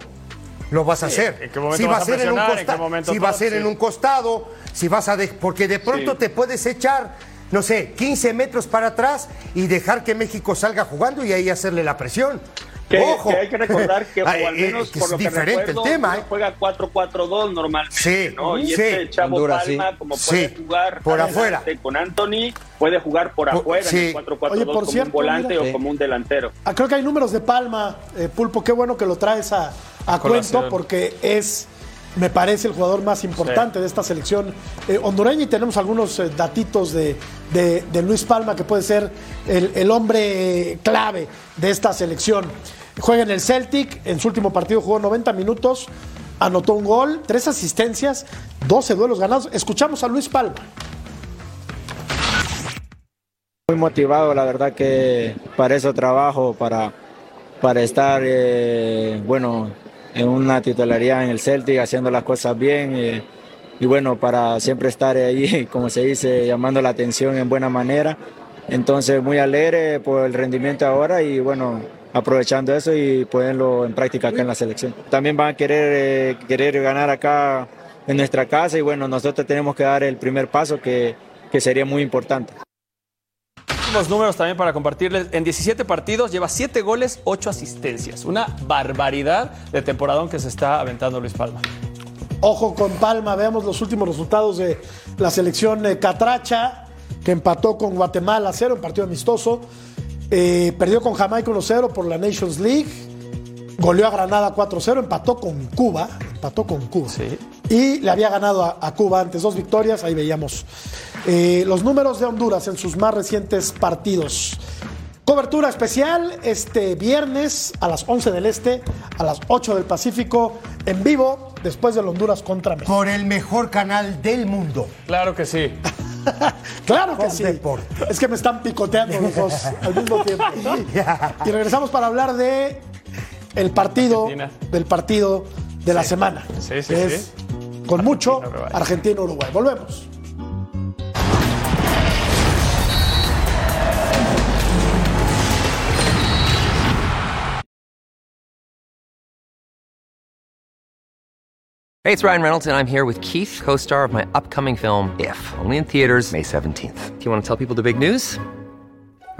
S8: lo vas a hacer.
S7: en qué momento
S8: si va
S7: vas
S8: a
S7: a
S8: ser en un costado, si va a ser
S7: sí.
S8: en un costado, si vas a de- porque de pronto
S6: Sí.
S8: te puedes echar, no sé, 15 metros para atrás y dejar que México salga jugando y ahí hacerle la presión.
S6: Que,
S8: Ojo.
S6: que hay que recordar que, o al menos
S8: que
S6: por
S8: es
S6: lo que
S8: diferente
S6: recuerdo,
S8: el tema, ¿eh?
S6: juega 4-4-2 normalmente,
S8: Sí,
S6: ¿no? Y
S8: sí.
S6: este Chavo
S5: Honduras,
S6: Palma,
S5: sí.
S6: como puede
S8: Sí,
S6: jugar
S8: por afuera.
S6: con Anthony, puede jugar por afuera
S8: sí.
S6: en el 4-4-2
S1: Oye, por
S6: como
S1: cierto,
S6: un volante
S1: mira.
S6: o
S5: Sí.
S6: como un delantero.
S1: Ah, creo que hay números de Palma, eh, Pulpo, qué bueno que lo traes a, a cuento porque es, me parece, el jugador más importante de esta selección eh, hondureña y tenemos algunos eh, datitos de, de- de Luis Palma que puede ser el, el hombre eh, clave de esta selección. Juega en el Celtic, en su último partido jugó 90 minutos, anotó un gol, tres asistencias, 12 duelos ganados. Escuchamos a Luis Palma.
S9: Muy motivado, la verdad que para eso trabajo, para, para estar, eh, bueno, en una titularidad en el Celtic, haciendo las cosas bien y bueno, para siempre estar ahí, como se dice, llamando la atención en buena manera. Entonces, muy alegre por el rendimiento ahora y bueno, aprovechando eso y ponerlo en práctica acá en la selección. También van a querer, eh, querer ganar acá en nuestra casa y bueno, nosotros tenemos que dar el primer paso que, que sería muy importante.
S7: Últimos números también para compartirles. En 17 partidos lleva 7 goles, 8 asistencias. Una barbaridad de temporadón que se está aventando Luis Palma.
S1: Ojo con Palma, veamos los últimos resultados de la selección eh, Catracha, que empató con Guatemala a 0 en partido amistoso. Eh, perdió con Jamaica 1-0 por la Nations League. Goleó a Granada 4-0, empató con Cuba. Empató con Cuba.
S7: Sí.
S1: Y le había ganado a, a Cuba antes, dos victorias. Ahí veíamos eh, los números de Honduras en sus más recientes partidos. Cobertura especial este viernes a las 11 del Este, a las 8 del Pacífico, en vivo, después del Honduras contra México.
S8: Por el mejor canal del mundo.
S7: Claro que sí.
S1: Claro que
S8: Con
S1: sí.
S8: deporte.
S1: Es que me están picoteando los dos al mismo tiempo. Y regresamos para hablar de el partido,
S7: Argentina.
S1: del partido de la semana.
S7: Sí, sí,
S1: que
S7: sí.
S1: es con mucho
S7: Argentina-Uruguay.
S1: Volvemos.
S10: Hey, it's Ryan Reynolds, and I'm here with Keith, co star of my upcoming film, If, only in theaters, May 17th. Do you want to tell people the big news?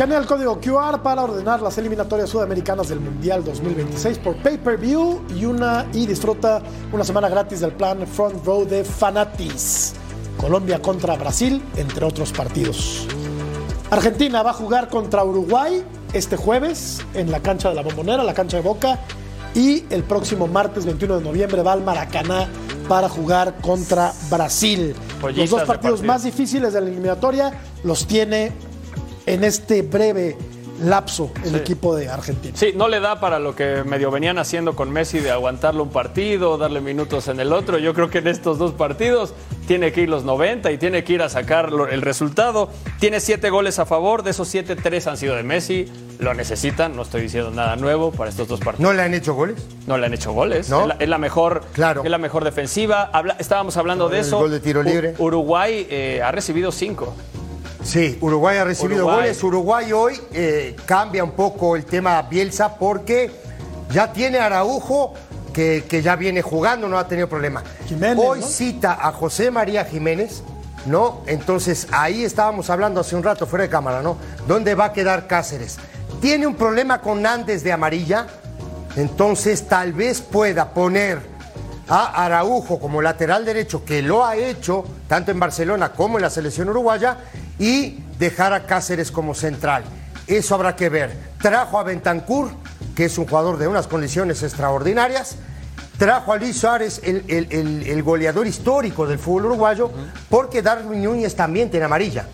S1: Escanea el código QR para ordenar las eliminatorias sudamericanas del Mundial 2026 por pay-per-view y, una, y disfruta una semana gratis del plan Front Row de Fanatis. Colombia contra Brasil, entre otros partidos. Argentina va a jugar contra Uruguay este jueves en la cancha de la Bombonera, la cancha de Boca, y el próximo martes 21 de noviembre va al Maracaná para jugar contra Brasil. los dos partidos más difíciles de la eliminatoria los tiene en este breve lapso el equipo de Argentina.
S7: Sí, no le da para lo que medio venían haciendo con Messi de aguantarle un partido, darle minutos en el otro. Yo creo que en estos dos partidos tiene que ir los 90 y tiene que ir a sacar el resultado. Tiene siete goles a favor, de esos siete, tres han sido de Messi. Lo necesitan, no estoy diciendo nada nuevo para estos dos partidos.
S8: ¿No le han hecho goles?
S7: No le han hecho goles. Es, la, mejor,
S8: claro.
S7: es la mejor defensiva. estábamos hablando de eso.
S8: Gol de tiro libre.
S7: Uruguay eh, ha recibido cinco.
S8: Sí, Uruguay ha recibido goles. Uruguay hoy eh, cambia un poco el tema Bielsa porque ya tiene Araujo que, ya viene jugando, no ha tenido problema. hoy cita a José María Jiménez, ¿no? Entonces ahí estábamos hablando hace un rato fuera de cámara, ¿no? ¿Dónde va a quedar Cáceres? Tiene un problema con Nández de amarilla, entonces tal vez pueda poner a Araujo como lateral derecho, que lo ha hecho tanto en Barcelona como en la selección uruguaya, y dejar a Cáceres como central. Eso habrá que ver. Trajo a Bentancur, que es un jugador de unas condiciones extraordinarias. Trajo a Luis Suárez, el, goleador histórico del fútbol uruguayo, porque Darwin Núñez también tiene amarilla.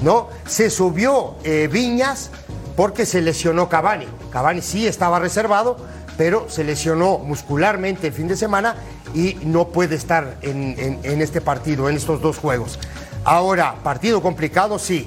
S8: ¿no? Se subió eh, Viñas porque se lesionó Cavani. Cavani sí estaba reservado, pero se lesionó muscularmente el fin de semana y no puede estar en este partido, en estos dos juegos. Ahora, partido complicado, sí.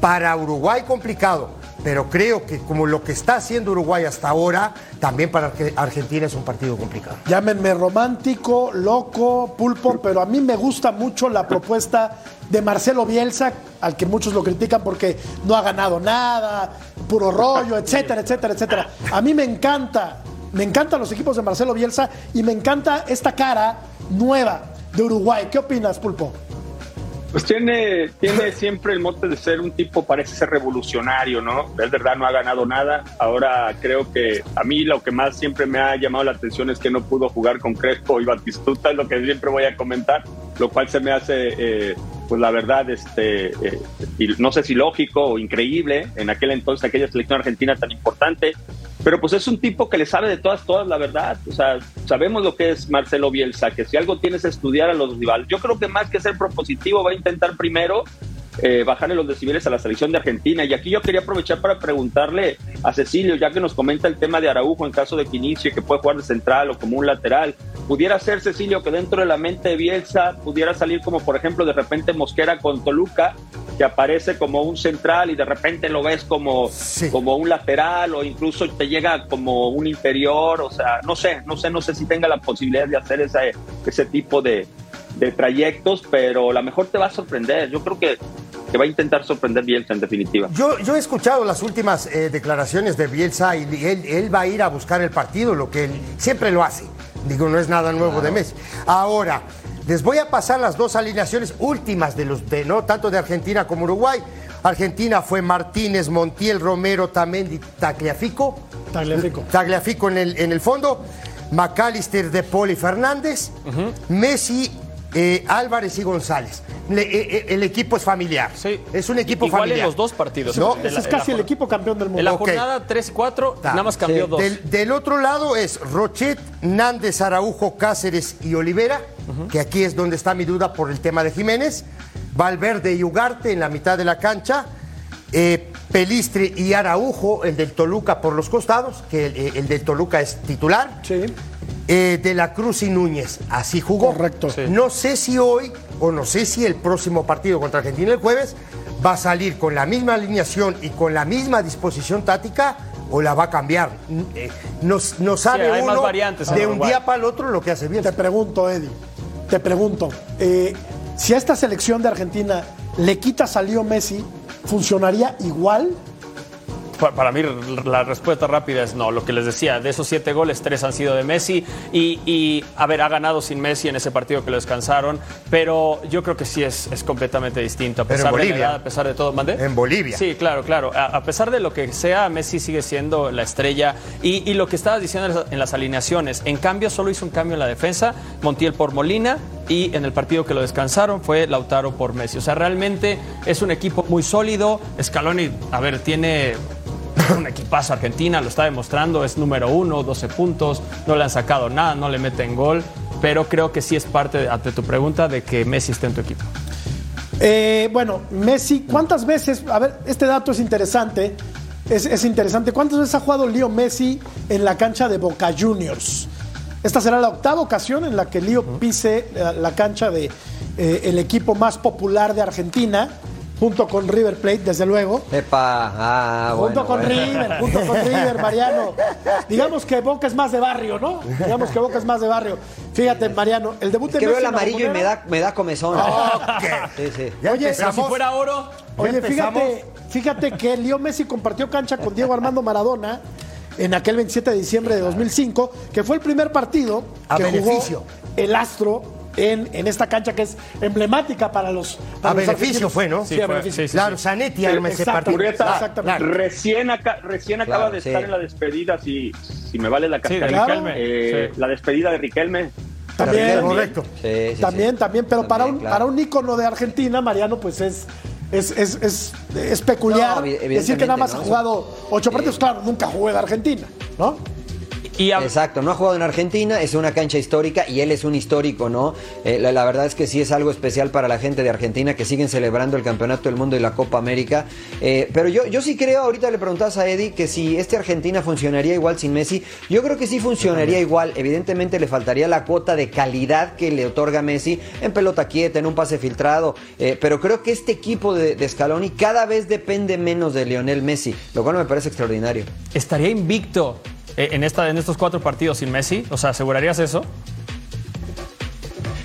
S8: Para Uruguay complicado, pero creo que como lo que está haciendo Uruguay hasta ahora, también para Argentina es un partido complicado.
S1: Llámenme romántico, loco, pulpo, pero a mí me gusta mucho la propuesta de Marcelo Bielsa, al que muchos lo critican porque no ha ganado nada, puro rollo, etcétera, etcétera, etcétera. A mí me encanta, me encantan los equipos de Marcelo Bielsa y me encanta esta cara nueva de Uruguay. ¿Qué opinas, pulpo?
S6: Pues tiene, tiene siempre el mote de ser un tipo, parece ser revolucionario, ¿no? Es verdad, no ha ganado nada. Ahora creo que a mí lo que más siempre me ha llamado la atención es que no pudo jugar con Crespo y Batistuta, es lo que siempre voy a comentar, lo cual se me hace, eh, pues la verdad, este, eh, no sé si lógico o increíble en aquel entonces, aquella selección argentina tan importante. Pero pues es un tipo que le sabe de todas, todas la verdad. O sea, sabemos lo que es Marcelo Bielsa, que si algo tienes es estudiar a los rivales. Yo creo que más que ser propositivo va a intentar primero eh, bajarle los decibeles a la selección de Argentina. Y aquí yo quería aprovechar para preguntarle a Cecilio, ya que nos comenta el tema de Araujo en caso de que inicie, que puede jugar de central o como un lateral. ¿Pudiera ser, Cecilio, que dentro de la mente de Bielsa pudiera salir como, por ejemplo, de repente Mosquera con Toluca, que aparece como un central y de repente lo ves como, como un lateral o incluso te llega como un interior? O sea, no sé, no sé, no sé si tenga la posibilidad de hacer ese, ese tipo de, de trayectos, pero la mejor te va a sorprender. Yo creo que, que va a intentar sorprender Bielsa en definitiva.
S8: Yo, yo he escuchado las últimas eh, declaraciones de Bielsa y él, él, va a ir a buscar el partido, lo que él siempre lo hace. Digo, no es nada nuevo de Messi. Ahora, les voy a pasar las dos alineaciones últimas de los de no tanto de Argentina como Uruguay. Argentina fue Martínez, Montiel, Romero, Tamendi, Tagliafico.
S1: Tagliafico.
S8: Tagliafico en el, en el fondo. McAllister, De Paul y Fernández. Messi, eh, Álvarez y González. Eh, eh, el equipo es familiar. Sí. Es un equipo
S7: Igual
S8: familiar.
S7: en los dos partidos.
S1: ¿No? es casi el equipo campeón del mundo.
S7: En la jornada 3 y 4, nada más cambió dos.
S8: Del, otro lado es Rochet, Nández, Araujo, Cáceres y Olivera, que aquí es donde está mi duda por el tema de Jiménez. Valverde y Ugarte en la mitad de la cancha. Pelistre y Araujo, el del Toluca por los costados, que el, el del Toluca es titular.
S1: Sí.
S8: eh, de la Cruz y Núñez. Así jugó.
S1: Correcto.
S8: No sé si hoy o no sé si el próximo partido contra Argentina el jueves va a salir con la misma alineación y con la misma disposición táctica o la va a cambiar. Eh, No, no sabe
S7: hay más
S8: uno
S7: variantes
S8: de un
S7: Uruguay.
S8: día para el otro lo que hace bien.
S1: Te pregunto, Eddie, te pregunto, eh, si a esta selección de Argentina le quitas a Leo Messi, ¿funcionaría igual?
S7: Pa- Para mí la respuesta rápida es no. Lo que les decía, de esos siete goles, tres han sido de Messi. Y, y, a ver, ha ganado sin Messi en ese partido que lo descansaron. Pero yo creo que sí es, es completamente distinto. A
S8: Pero en
S7: pesar de la
S8: Bolivia.
S7: edad, a pesar de todo. ¿Mandé?
S8: En Bolivia.
S7: Sí, claro, claro. A, a pesar de lo que sea, Messi sigue siendo la estrella. Y, y lo que estabas diciendo en las alineaciones, en cambio, solo hizo un cambio en la defensa: Montiel por Molina. Y en el partido que lo descansaron fue Lautaro por Messi. O sea, realmente es un equipo muy sólido. Scaloni, a ver, tiene un equipazo Argentina, lo está demostrando, es número uno, 12 puntos, no le han sacado nada, no le meten gol, pero creo que sí es parte, ante tu pregunta, de que Messi esté en tu equipo.
S1: Eh, bueno, Messi, ¿cuántas veces? A ver, este dato es interesante. Es, es interesante. ¿Cuántas veces ha jugado Leo Messi en la cancha de Boca Juniors? Esta será la octava ocasión en la que Leo pise la, la cancha de eh, el equipo más popular de Argentina, junto con River Plate, desde luego.
S5: Epa, ah,
S1: Junto
S5: bueno,
S1: con
S5: bueno.
S1: River, junto con River, Mariano. Digamos que Boca es más de barrio, ¿no? Digamos que Boca es más de barrio. Fíjate, Mariano, el debut
S5: Es
S1: de
S5: que
S1: Messi
S5: veo el amarillo y me da, me da comezón. Sí, sí.
S8: Ya
S1: Oye,
S8: empezamos.
S7: Si fuera oro,
S1: Oye,
S8: empezamos.
S1: fíjate, fíjate que Leo Messi compartió cancha con Diego Armando Maradona en aquel 27 de diciembre de 2005, que fue el primer partido
S8: A
S1: que
S8: beneficio.
S1: jugó el Astro en, en esta cancha que es emblemática para los para
S8: A
S1: los
S8: beneficio
S1: argentinos.
S8: fue, ¿no?
S1: Sí,
S7: Sí,
S1: a
S7: fue,
S1: beneficio.
S7: sí, sí.
S8: Claro, Zanetti arma ese
S1: Exacto.
S8: partido.
S6: Murrieta,
S1: Exactamente.
S6: recién, acá- recién acaba
S5: Claro,
S6: de
S5: sí.
S6: estar en la despedida, si, si me vale la cascarita,
S7: Riquelme,
S6: eh,
S7: sí.
S6: la despedida de Riquelme.
S1: También,
S8: Correcto.
S5: Sí, sí,
S1: también,
S5: sí.
S1: también, pero para,
S5: También,
S1: un,
S5: claro.
S1: para un ícono de Argentina, Mariano, pues es, es, es, es, es peculiar
S5: No,
S1: decir que nada más
S5: evidentemente,
S1: ha
S5: ¿no?
S1: jugado ocho partidos. Claro, nunca jugué de Argentina, ¿no?
S7: Y a-
S5: Exacto, no ha jugado en Argentina, es una cancha histórica y él es un histórico, ¿no? Eh, la, la verdad es que sí es algo especial para la gente de Argentina que siguen celebrando el Campeonato del Mundo y la Copa América. Eh, pero yo, yo sí creo, ahorita le preguntabas a Eddie que si este Argentina funcionaría igual sin Messi. Yo creo que sí funcionaría igual. Evidentemente le faltaría la cuota de calidad que le otorga Messi en pelota quieta, en un pase filtrado. Eh, pero creo que este equipo de, de Scaloni cada vez depende menos de Lionel Messi, lo cual me parece extraordinario.
S7: estaría invicto en, esta, en estos cuatro partidos sin Messi. O sea, ¿asegurarías eso?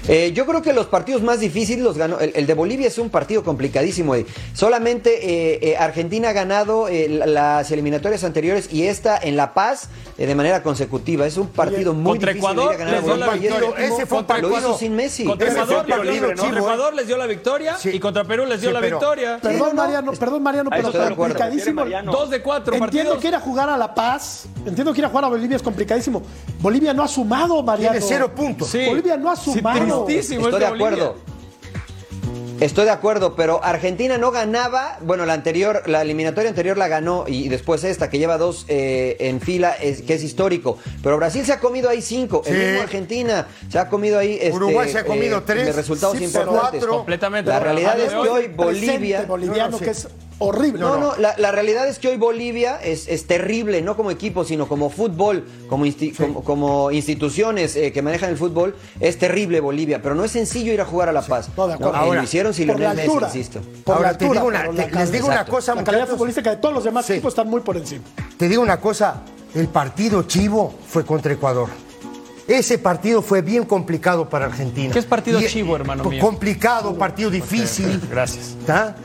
S5: Eh, yo creo que los partidos más difíciles los ganó. El, el de Bolivia es un partido complicadísimo. eh. Solamente eh, eh, Argentina ha ganado eh, la- las eliminatorias anteriores y esta en La Paz eh, de manera consecutiva. Es un partido muy
S7: contra
S5: difícil
S7: Ecuador
S5: de
S7: les dio
S5: Bolivia.
S7: la
S8: victoria. Ese fue un
S5: Lo hizo
S8: partido-
S5: sin Messi.
S7: Contra Ecuador,
S8: partido
S7: les dio la victoria
S8: Sí.
S7: y contra Perú les dio
S8: Sí,
S7: la
S8: pero-
S7: victoria.
S1: Perdón,
S5: no,
S1: Mariano, perdón, Mariano, pero complicadísimo.
S6: Mariano.
S7: Dos de cuatro
S1: Entiendo
S7: partidos.
S1: que ir a jugar a La Paz, entiendo que ir a jugar a Bolivia es complicadísimo. Bolivia no ha sumado, Mariano.
S8: Tiene cero puntos.
S7: Sí.
S1: Bolivia no ha
S7: Sí,
S1: sumado.
S7: Tristísimo
S5: Estoy de
S7: Bolivia.
S5: acuerdo. Estoy de acuerdo, pero Argentina no ganaba. Bueno, la anterior, la eliminatoria anterior la ganó y después esta que lleva dos eh, en fila, es, que es histórico. Pero Brasil se ha comido ahí cinco. El mismo Argentina se ha comido ahí. este,
S8: Uruguay se ha comido tres,
S5: De resultados
S8: sí,
S5: importantes.
S8: cuatro.
S7: Completamente.
S5: La realidad es que
S7: hoy-
S5: Bolivia.
S1: boliviano
S8: No, no, sí.
S1: que es horrible.
S5: No, no, la, la realidad es que hoy Bolivia es, es terrible, no como equipo, sino como fútbol, como, insti- como, como instituciones eh, que manejan el fútbol. Es terrible Bolivia, pero no es sencillo ir a jugar a La Paz.
S1: No, de acuerdo.
S5: Y
S8: Ahora,
S5: lo hicieron sin Lionel Messi,
S1: altura.
S5: insisto.
S1: Por
S8: Ahora
S1: la
S8: te
S1: altura,
S8: digo una, te- les digo una cosa,
S1: La calidad
S8: muchachos.
S1: futbolística de todos los demás
S8: Sí.
S1: equipos están muy por encima.
S8: Te digo una cosa, el partido chivo fue contra Ecuador. Ese partido fue bien complicado para Argentina.
S7: ¿Qué es partido
S8: Y-
S7: chivo, hermano mío?
S8: Complicado, partido difícil.
S7: Gracias.
S8: ¿Tá?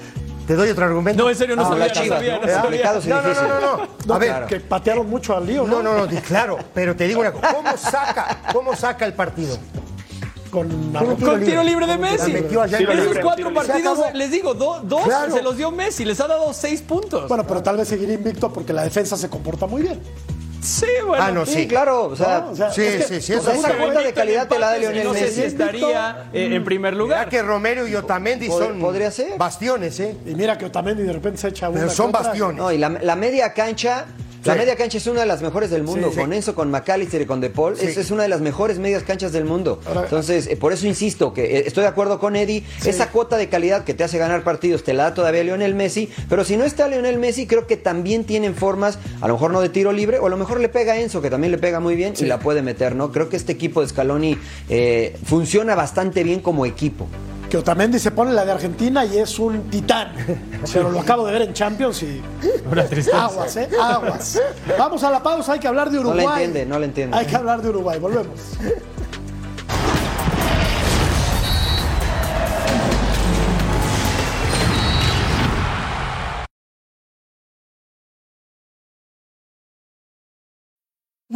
S8: ¿Te doy otro argumento?
S7: No, en serio, no
S5: Ah,
S7: sabía,
S5: las
S7: no
S5: Chivas,
S7: sabía,
S5: ¿no?
S7: no
S5: Es
S7: sabía.
S8: No, no, no, no, no.
S1: No,
S8: A ver,
S1: que patearon mucho al lío, ¿no?
S8: no, no, no, claro, pero te digo una cosa, ¿cómo saca, cómo saca el partido?
S1: Con
S7: Con tiro libre de Messi.
S8: La metió allá
S6: Tiro
S7: Esos cuatro partidos, les digo, do- dos
S8: Claro.
S7: se los dio Messi, les ha dado seis puntos.
S1: Bueno, pero tal vez seguirá invicto porque la defensa se comporta muy bien.
S7: Sí, bueno.
S8: Ah, no,
S5: Sí,
S8: sí.
S5: claro, o sea,
S1: ¿no? O sea,
S8: Sí,
S1: es que-
S8: sí, sí,
S5: o sea, esa cuota de calidad te la da Lionel
S7: no sé si
S5: Messi.
S7: estaría eh, en primer
S8: Mira
S7: lugar.
S8: que Romero y Otamendi
S5: Pod-
S8: son
S5: podría ser.
S8: bastiones, ¿eh?
S1: Y mira que Otamendi de repente se echa una.
S8: Pero son bastiones.
S5: No, y la, la media cancha, La media cancha es una de las mejores del mundo. Con Enzo, con McAllister y con De Paul. Es, es una de las mejores medias canchas del mundo. Entonces, eh, por eso insisto que eh, estoy de acuerdo con Eddie. Esa cuota de calidad que te hace ganar partidos te la da todavía Lionel Messi. Pero si no está Lionel Messi, creo que también tienen formas, a lo mejor no de tiro libre, o a lo mejor le pega a Enzo, que también le pega muy bien y la puede meter, ¿no? Creo que este equipo de Scaloni eh, funciona bastante bien como equipo.
S1: Que Otamendi se pone la de Argentina y es un titán. Pero lo acabo de ver en Champions y.
S7: Una tristeza.
S1: Aguas, ¿eh? Aguas. Vamos a la pausa, hay que hablar de
S5: No
S1: Uruguay.
S5: la entiende, no la entiende.
S1: Hay que hablar de Uruguay, volvemos.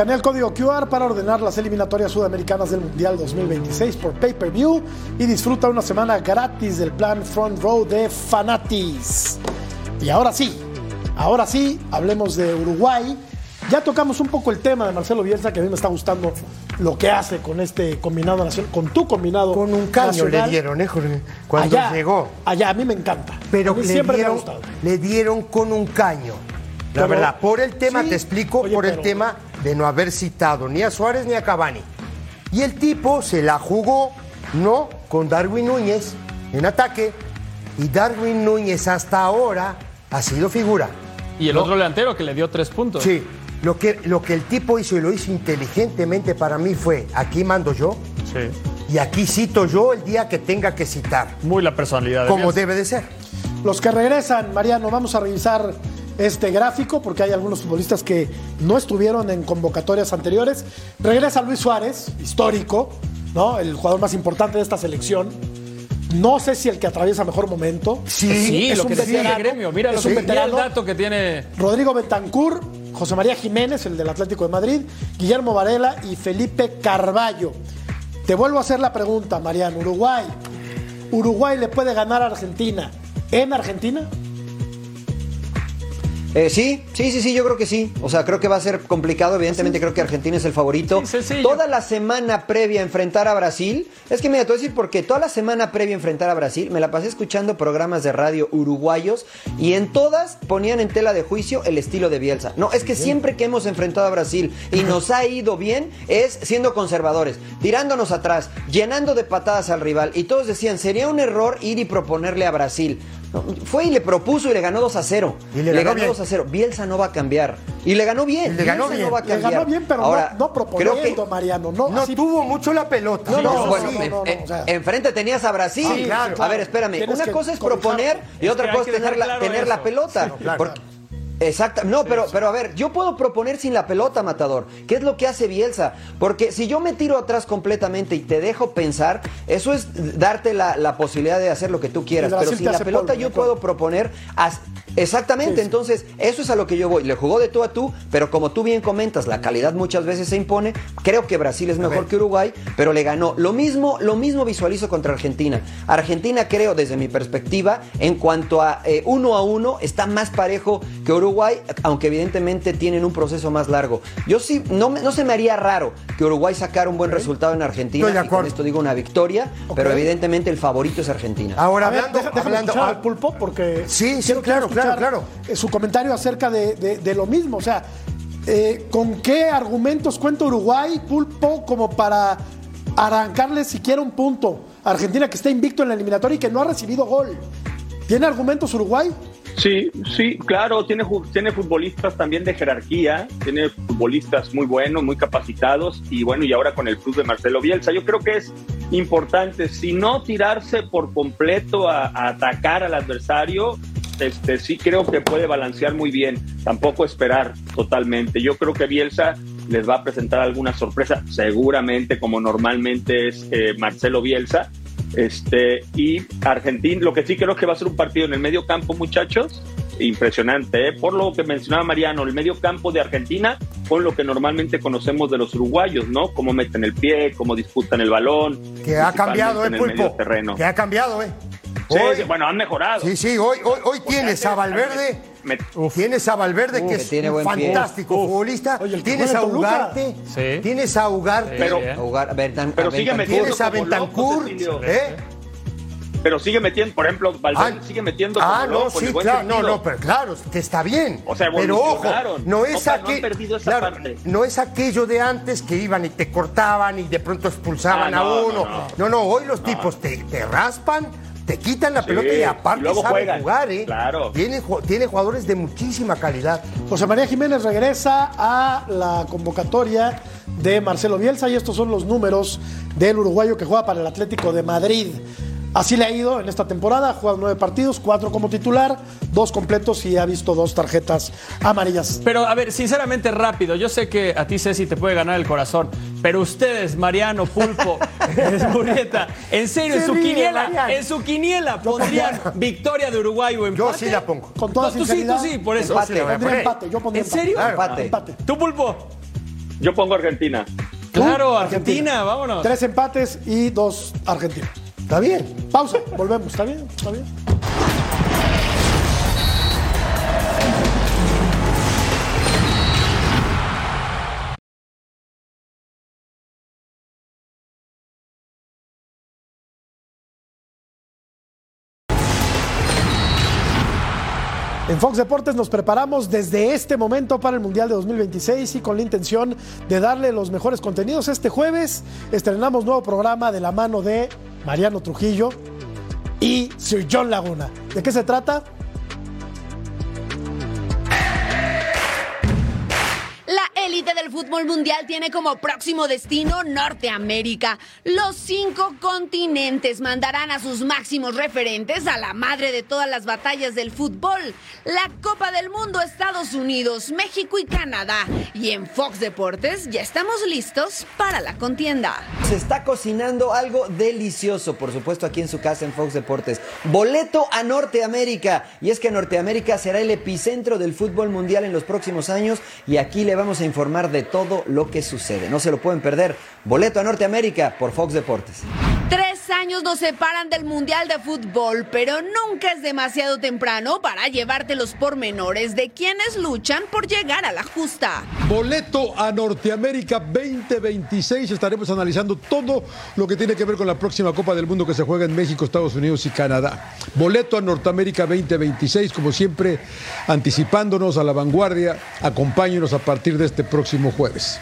S1: Escanea el código QR para ordenar las eliminatorias sudamericanas del Mundial 2026 por pay-per-view y disfruta una semana gratis del plan Front Row de Fanatis. Y ahora sí, ahora sí, hablemos de Uruguay. Ya tocamos un poco el tema de Marcelo Bielsa, que a mí me está gustando lo que hace con este combinado nacional, con tu combinado
S8: Con un caño
S1: nacional.
S8: le dieron, ¿eh, Jorge? Cuando
S1: Allá,
S8: llegó.
S1: Allá, a mí me encanta.
S8: Pero
S1: A mí
S8: le
S1: siempre me ha
S8: dieron,
S1: gustado.
S8: le dieron con un caño. La
S1: Pero-
S8: verdad, por el tema,
S1: Sí.
S8: te explico,
S1: Oye,
S8: por el tema de no haber citado ni a Suárez ni a Cavani. Y el tipo se la jugó, ¿no? Con Darwin Núñez en ataque. Y Darwin Núñez hasta ahora ha sido figura.
S7: Y el
S8: ¿no?
S7: otro delantero que le dio tres puntos.
S8: Sí, lo que, lo que el tipo hizo y lo hizo inteligentemente para mí fue, aquí mando yo
S7: Sí.
S8: y aquí cito yo el día que tenga que citar,
S7: Muy la personalidad. de
S8: como
S7: Bielsa.
S8: debe de ser.
S1: Los que regresan, Mariano, vamos a revisar este gráfico porque hay algunos futbolistas que no estuvieron en convocatorias anteriores. Regresa Luis Suárez, histórico, ¿no? El jugador más importante de esta selección. No sé si el que atraviesa mejor momento.
S7: Sí,
S1: es
S7: lo
S1: un
S7: que decía el
S1: veterano,
S7: gremio. Mira, lo
S1: es
S7: que,
S1: un
S7: mira el
S1: veterano.
S7: dato que tiene.
S1: Rodrigo Bentancur, José María Jiménez, el del Atlético de Madrid, Guillermo Varela y Felipe Carballo. Te vuelvo a hacer la pregunta, Mariano. Uruguay. ¿Uruguay le puede ganar a Argentina en Argentina?
S5: Eh, sí, sí, sí, sí, yo creo que sí. O sea, creo que va a ser complicado. Evidentemente, creo que Argentina es el favorito.
S7: Sí.
S5: Toda la semana previa a enfrentar a Brasil. Es que mira, te voy a decir porque toda la semana previa a enfrentar a Brasil me la pasé escuchando programas de radio uruguayos y en todas ponían en tela de juicio el estilo de Bielsa. No, es que siempre que hemos enfrentado a Brasil y nos ha ido bien es siendo conservadores, tirándonos atrás, llenando de patadas al rival. Y todos decían, sería un error ir y proponerle a Brasil. No, fue y le propuso y le ganó 2 a 0.
S8: Y le ganó bien.
S5: 2 a 0. Bielsa no va a cambiar. Y le ganó bien.
S8: Y le ganó
S5: Bielsa
S8: bien.
S5: no va a
S1: Le
S5: cambiar.
S1: ganó bien, pero
S5: Ahora,
S1: no, no proponiendo,
S5: creo que-
S1: Mariano. No,
S8: No
S1: así-
S8: tuvo mucho la pelota.
S5: no, no,
S1: No,
S5: bueno,
S1: no,
S5: en- en-
S1: o sea.
S5: enfrente tenías a Brasil.
S8: Sí, claro.
S5: A ver, espérame. Una cosa es proponer y otra cosa es tener, la,
S7: claro
S5: tener la pelota.
S8: Sí, claro.
S5: Porque- Exacto, no, pero, pero a ver, yo puedo proponer sin la pelota, Matador. ¿Qué es lo que hace Bielsa? Porque si yo me tiro atrás completamente y te dejo pensar, eso es darte la, la posibilidad de hacer lo que tú quieras. Pero sin la pelota yo puedo proponer. Exactamente,
S1: Sí, sí.
S5: entonces eso es a lo que yo voy. Le jugó de tú a tú, pero como tú bien comentas, la calidad muchas veces se impone. Creo que Brasil es mejor que Uruguay, pero le ganó. Lo mismo, lo mismo visualizo contra Argentina. Argentina creo, desde mi perspectiva, en cuanto a eh, uno a uno, está más parejo que Uruguay, aunque evidentemente tienen un proceso más largo. Yo sí, no, me- no se me haría raro que Uruguay sacara un buen resultado en Argentina.
S8: Estoy de
S5: y con
S8: acuerdo.
S5: esto digo una victoria, pero evidentemente el favorito es Argentina.
S8: Ahora,
S1: A ver,
S8: hablando,
S1: déjame
S8: hablando
S1: al pulpo porque
S8: Sí, sí, claro, claro,
S1: escuchar,
S8: claro.
S1: eh, su comentario acerca de, de- de lo mismo. O sea, eh, ¿con qué argumentos cuenta Uruguay, pulpo, como para arrancarle siquiera un punto a Argentina que está invicto en la eliminatoria y que no ha recibido gol? ¿Tiene argumentos Uruguay?
S6: Sí, sí, claro, tiene, tiene futbolistas también de jerarquía, tiene futbolistas muy buenos, muy capacitados y bueno, y ahora con el club de Marcelo Bielsa. Yo creo que es importante, si no tirarse por completo a, a atacar al adversario, este, sí creo que puede balancear muy bien, tampoco esperar totalmente. Yo creo que Bielsa les va a presentar alguna sorpresa, seguramente como normalmente es eh, Marcelo Bielsa, Este, y Argentina, lo que sí creo que va a ser un partido en el medio campo, muchachos, impresionante, ¿eh? por lo que mencionaba Mariano, el medio campo de Argentina con lo que normalmente conocemos de los uruguayos, ¿no? Cómo meten el pie, cómo disputan el balón.
S8: Que ha cambiado, ¿eh, Pulpo?
S6: terreno.
S8: Que ha cambiado, ¿eh?
S6: Sí,
S8: Hoy-
S6: sí, bueno, han mejorado.
S8: Sí, sí, hoy, hoy, hoy tienes a Valverde.
S6: Me-
S8: Tienes a Valverde,
S5: Uf,
S8: que
S5: que
S8: es
S5: tiene
S8: un fantástico futbolista.
S1: Oye,
S8: tienes a. Ugarte.
S7: Sí.
S8: Tienes a Ugarte.
S6: Pero-
S5: A jugar- a Bertan-
S6: Pero
S5: a
S6: sigue metiendo
S8: tienes a Bentancur. ¿eh?
S6: Pero sigue metiendo, por ejemplo, Valverde
S8: Ah,
S6: sigue metiendo
S8: Ah, no,
S6: loco,
S8: sí, claro, no, no, pero claro, que está bien.
S6: O sea,
S8: pero ojo, no es,
S6: No, no
S8: aquel-
S6: esa
S8: claro,
S6: parte.
S8: no es aquello de antes que iban y te cortaban y de pronto expulsaban
S6: Ah,
S8: a
S6: no,
S8: uno.
S6: no,
S8: No, no, hoy los tipos te, te raspan, te quitan la
S6: Sí,
S8: pelota y aparte
S6: y luego
S8: saben
S6: juegan.
S8: jugar, ¿eh?
S6: Claro.
S8: Tiene, tiene jugadores de muchísima calidad.
S1: José María Jiménez regresa a la convocatoria de Marcelo Bielsa y estos son los números del uruguayo que juega para el Atlético de Madrid. Así le ha ido en esta temporada, ha jugado nueve partidos, cuatro como titular, dos completos y ha visto dos tarjetas amarillas.
S7: Pero a ver, sinceramente rápido, yo sé que a ti Ceci te puede ganar el corazón, pero ustedes, Mariano, Pulpo, Murrieta, en serio, en su
S8: ríe,
S7: quiniela,
S8: Mariano.
S7: en su quiniela pondrían victoria de Uruguay o empate.
S8: Yo sí la pongo.
S1: Con toda
S7: No, tú sí, tú sí, por eso.
S5: Empate.
S1: Pondría
S8: poner.
S1: empate, yo pondría
S7: ¿En serio?
S1: empate.
S5: Empate.
S1: Empate.
S7: ¿Tú, Pulpo?
S6: Yo pongo Argentina.
S7: Claro, Argentina, vámonos.
S1: Tres empates y dos Argentina.
S8: Está bien.
S1: Pausa, volvemos, ¿está bien? ¿Está bien? En Fox Deportes nos preparamos desde este momento para el Mundial de 2026 y con la intención de darle los mejores contenidos. Este jueves estrenamos nuevo programa de la mano de Mariano Trujillo y Sir John Laguna. ¿De qué se trata?
S11: Élite del fútbol mundial tiene como próximo destino Norteamérica. Los cinco continentes mandarán a sus máximos referentes a la madre de todas las batallas del fútbol, la Copa del Mundo Estados Unidos, México y Canadá. Y en Fox Deportes ya estamos listos para la contienda.
S5: Se está cocinando algo delicioso, por supuesto, aquí en su casa en Fox Deportes. Boleto a Norteamérica. Y es que Norteamérica será el epicentro del fútbol mundial en los próximos años y aquí le vamos a informar de todo lo que sucede. No se lo pueden perder. Boleto a Norteamérica por Fox Deportes.
S11: Tres años nos separan del Mundial de Fútbol, pero nunca es demasiado temprano para llevarte los pormenores de quienes luchan por llegar a la justa.
S12: Boleto a Norteamérica 2026. Estaremos analizando todo lo que tiene que ver con la próxima Copa del Mundo que se juega en México, Estados Unidos y Canadá. Boleto a Norteamérica 2026, como siempre, anticipándonos a la vanguardia. Acompáñenos a partir de este próximo jueves.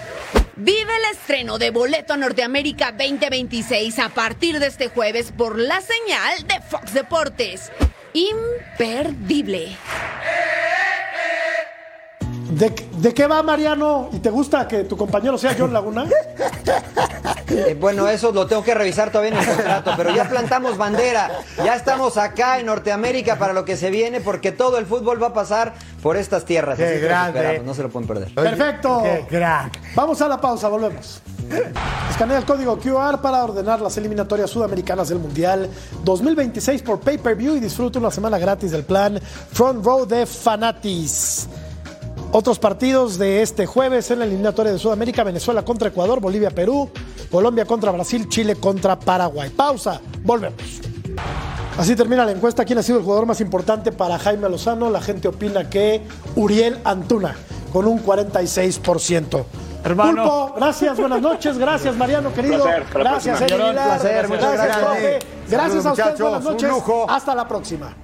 S11: Vive el estreno de Boleto Norteamérica 2026 a partir de este jueves por la señal de Fox Deportes. Imperdible.
S1: ¿De, de qué va Mariano? ¿Y te gusta que tu compañero sea John Laguna?
S5: Eh, bueno, eso lo tengo que revisar todavía en el contrato, pero ya plantamos bandera. Ya estamos acá en Norteamérica para lo que se viene, porque todo el fútbol va a pasar por estas tierras.
S8: Qué
S5: Así
S8: grande.
S5: esperamos, no se lo pueden perder.
S1: Perfecto.
S8: Qué crack.
S1: Vamos a la pausa, volvemos. Escanea el código QR para ordenar las eliminatorias sudamericanas del Mundial 2026 por pay-per-view y disfruta una semana gratis del plan Front Row de Fanatis. Otros partidos de este jueves en la eliminatoria de Sudamérica, Venezuela contra Ecuador, Bolivia, Perú, Colombia contra Brasil, Chile contra Paraguay. Pausa, volvemos. Así termina la encuesta. ¿Quién ha sido el jugador más importante para Jaime Lozano? La gente opina que Uriel Antuna, con un 46%.
S7: Hermano.
S1: Pulpo, gracias, buenas noches. Gracias, Mariano, querido.
S6: placer,
S1: gracias, Aguilar.
S5: placer, muchas
S1: gracias,
S5: gracias.
S1: profe. Gracias a ustedes, buenas
S8: Un
S1: noches.
S8: lujo.
S1: Hasta la próxima.